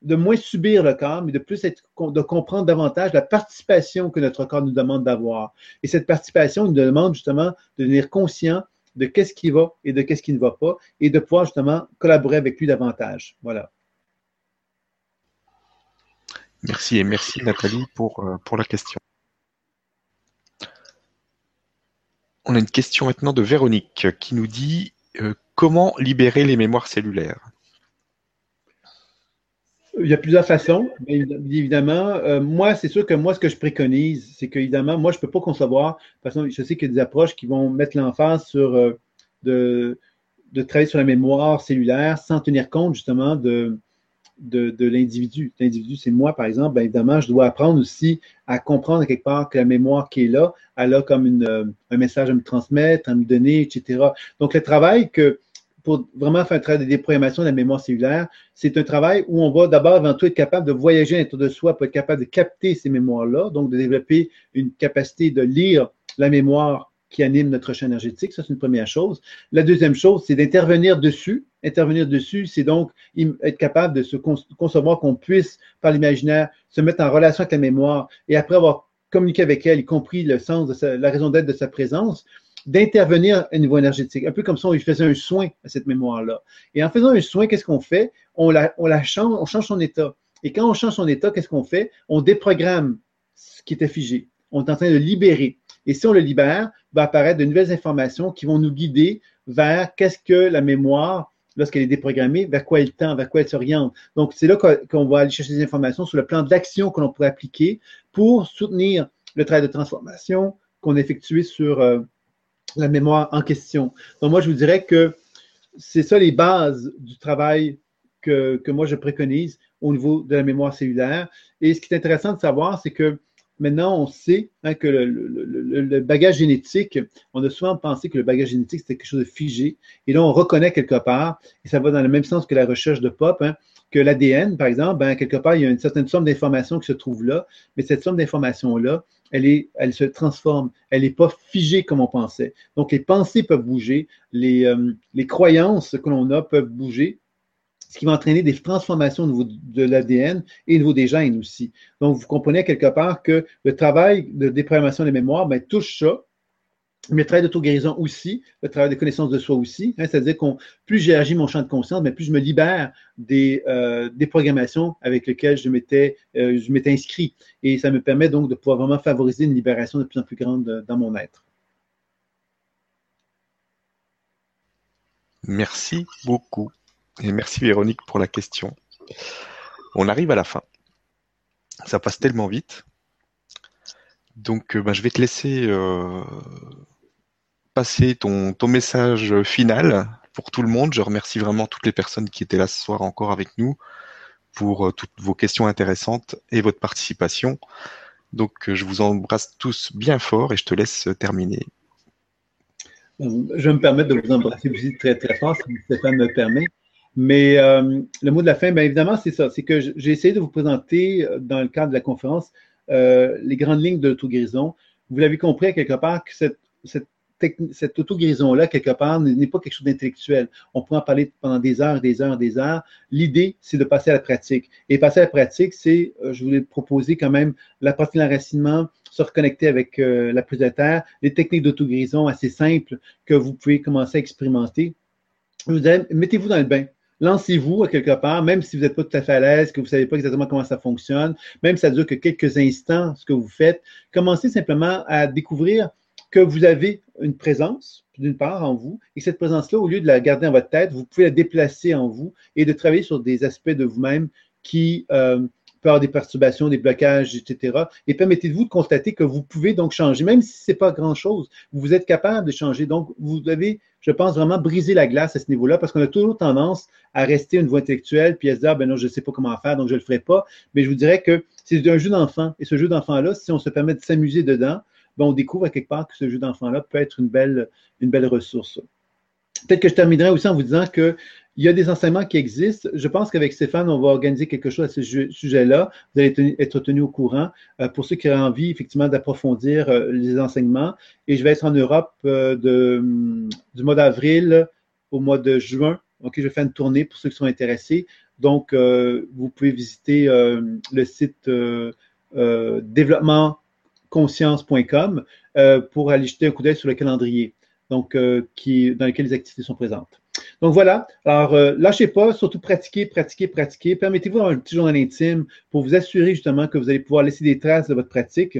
de moins subir le corps, mais de plus être, de comprendre davantage la participation que notre corps nous demande d'avoir. Et cette participation nous demande justement de devenir conscient de qu'est-ce qui va et de qu'est-ce qui ne va pas, et de pouvoir justement collaborer avec lui davantage. Voilà. Merci et merci Nathalie pour, euh, la question. On a une question maintenant de Véronique qui nous dit euh, comment libérer les mémoires cellulaires? Il y a plusieurs façons, évidemment. Euh, moi, c'est sûr que moi, ce que je préconise, c'est qu'évidemment, moi, je ne peux pas concevoir, parce que je sais qu'il y a des approches qui vont mettre l'emphase sur euh, de, de, travailler sur la mémoire cellulaire sans tenir compte justement de, de, de l'individu. L'individu, c'est moi, par exemple. Bien, évidemment, je dois apprendre aussi à comprendre quelque part que la mémoire qui est là, elle a comme une, euh, un message à me transmettre, à me donner, etc. Donc, le travail que pour vraiment faire un travail de déprogrammation de la mémoire cellulaire, c'est un travail où on va d'abord avant tout être capable de voyager à l'intérieur de soi pour être capable de capter ces mémoires-là, donc de développer une capacité de lire la mémoire qui anime notre champ énergétique. Ça, c'est une première chose. La deuxième chose, c'est d'intervenir dessus. Intervenir dessus, c'est donc être capable de se concevoir qu'on puisse, par l'imaginaire, se mettre en relation avec la mémoire et après avoir communiqué avec elle, y compris le sens la raison d'être de sa présence, d'intervenir à niveau énergétique. Un peu comme si on lui faisait un soin à cette mémoire-là. Et en faisant un soin, qu'est-ce qu'on fait? On la, on la change, on change son état. Et quand on change son état, qu'est-ce qu'on fait? On déprogramme ce qui était figé. On est en train de libérer. Et si on le libère, va apparaître de nouvelles informations qui vont nous guider vers qu'est-ce que la mémoire, lorsqu'elle est déprogrammée, vers quoi elle tend, vers quoi elle s'oriente. Donc, c'est là qu'on va aller chercher des informations sur le plan d'action que l'on pourrait appliquer pour soutenir le travail de transformation qu'on a effectué sur euh, la mémoire en question. Donc, moi, je vous dirais que c'est ça les bases du travail que, moi je préconise au niveau de la mémoire cellulaire. Et ce qui est intéressant de savoir, c'est que Maintenant, on sait hein, que le, bagage génétique, on a souvent pensé que le bagage génétique, c'était quelque chose de figé. Et là, on reconnaît quelque part, et ça va dans le même sens que la recherche de Pop, hein, que l'ADN, par exemple, ben, quelque part, il y a une certaine somme d'informations qui se trouve là, mais cette somme d'informations-là, elle, est, elle se transforme. Elle n'est pas figée comme on pensait. Donc, les pensées peuvent bouger, les, euh, les croyances que l'on a peuvent bouger, ce qui va entraîner des transformations au niveau de l'ADN et au niveau des gènes aussi. Donc, vous comprenez quelque part que le travail de déprogrammation des mémoires ben, touche ça, mais le travail d'auto-guérison aussi, le travail de connaissance de soi aussi. Hein, C'est-à-dire que plus j'élargis mon champ de conscience, mais plus je me libère des, euh, des programmations avec lesquelles je m'étais euh, je m'étais inscrit. Et ça me permet donc de pouvoir vraiment favoriser une libération de plus en plus grande dans mon être. Merci beaucoup. Et merci Véronique pour la question. On arrive à la fin. Ça passe tellement vite. Donc euh, ben, je vais te laisser ton, message final pour tout le monde. Je remercie vraiment toutes les personnes qui étaient là ce soir encore avec nous pour euh, toutes vos questions intéressantes et votre participation. Donc je vous embrasse tous bien fort et je te laisse terminer. Je vais me permettre de vous embrasser aussi très très fort si Stéphane me permet. Mais euh, le mot de la fin, bien évidemment, c'est ça. C'est que j'ai essayé de vous présenter euh, dans le cadre de la conférence euh, les grandes lignes de l'auto-guérison. Vous l'avez compris quelque part que cette, cette auto-guérison-là, quelque part, n'est pas quelque chose d'intellectuel. On pourrait en parler pendant des heures, des heures, des heures. L'idée, c'est de passer à la pratique. Et passer à la pratique, c'est, je voulais proposer quand même la pratique l'enracinement, se reconnecter avec la prise de terre, les techniques d'auto-guérison assez simples que vous pouvez commencer à expérimenter. vous mettez-vous dans le bain lancez-vous à quelque part, même si vous n'êtes pas tout à fait à l'aise, que vous ne savez pas exactement comment ça fonctionne, même si ça dure que quelques instants, ce que vous faites, commencez simplement à découvrir que vous avez une présence, d'une part, en vous, et cette présence-là, au lieu de la garder en votre tête, vous pouvez la déplacer en vous et de travailler sur des aspects de vous-même qui euh, peut avoir des perturbations, des blocages, etc. Et permettez-vous de constater que vous pouvez donc changer, même si ce n'est pas grand-chose, vous êtes capable de changer. Donc, vous avez, je pense, vraiment briser la glace à ce niveau-là, parce qu'on a toujours tendance à rester une voie intellectuelle, puis à se dire, ben non, je ne sais pas comment faire, donc je ne le ferai pas. Mais je vous dirais que c'est un jeu d'enfant. Et ce jeu d'enfant-là, si on se permet de s'amuser dedans, ben on découvre à quelque part que ce jeu d'enfant-là peut être une belle, ressource. Peut-être que je terminerai aussi en vous disant que il y a des enseignements qui existent. Je pense qu'avec Stéphane, on va organiser quelque chose à ce sujet-là. Vous allez être tenu au courant euh, pour ceux qui auraient envie, effectivement, d'approfondir euh, les enseignements. Et je vais être en Europe euh, de, du mois d'avril au mois de juin. Je vais faire une tournée pour ceux qui sont intéressés. Donc, vous pouvez visiter le site développementconscience.com pour aller jeter un coup d'œil sur le calendrier donc, qui, dans lequel les activités sont présentes. Donc voilà. Alors, euh, lâchez pas, surtout pratiquez, pratiquez, pratiquez. Permettez-vous un petit journal intime pour vous assurer justement que vous allez pouvoir laisser des traces de votre pratique,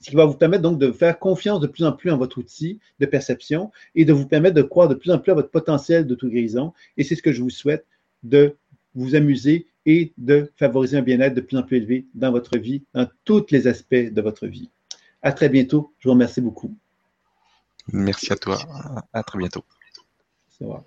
ce qui va vous permettre donc de faire confiance de plus en plus en votre outil de perception et de vous permettre de croire de plus en plus à votre potentiel d'auto-guérison. Et c'est ce que je vous souhaite de vous amuser et de favoriser un bien-être de plus en plus élevé dans votre vie, dans tous les aspects de votre vie. À très bientôt. Je vous remercie beaucoup. Merci à toi. À très bientôt. Ça va.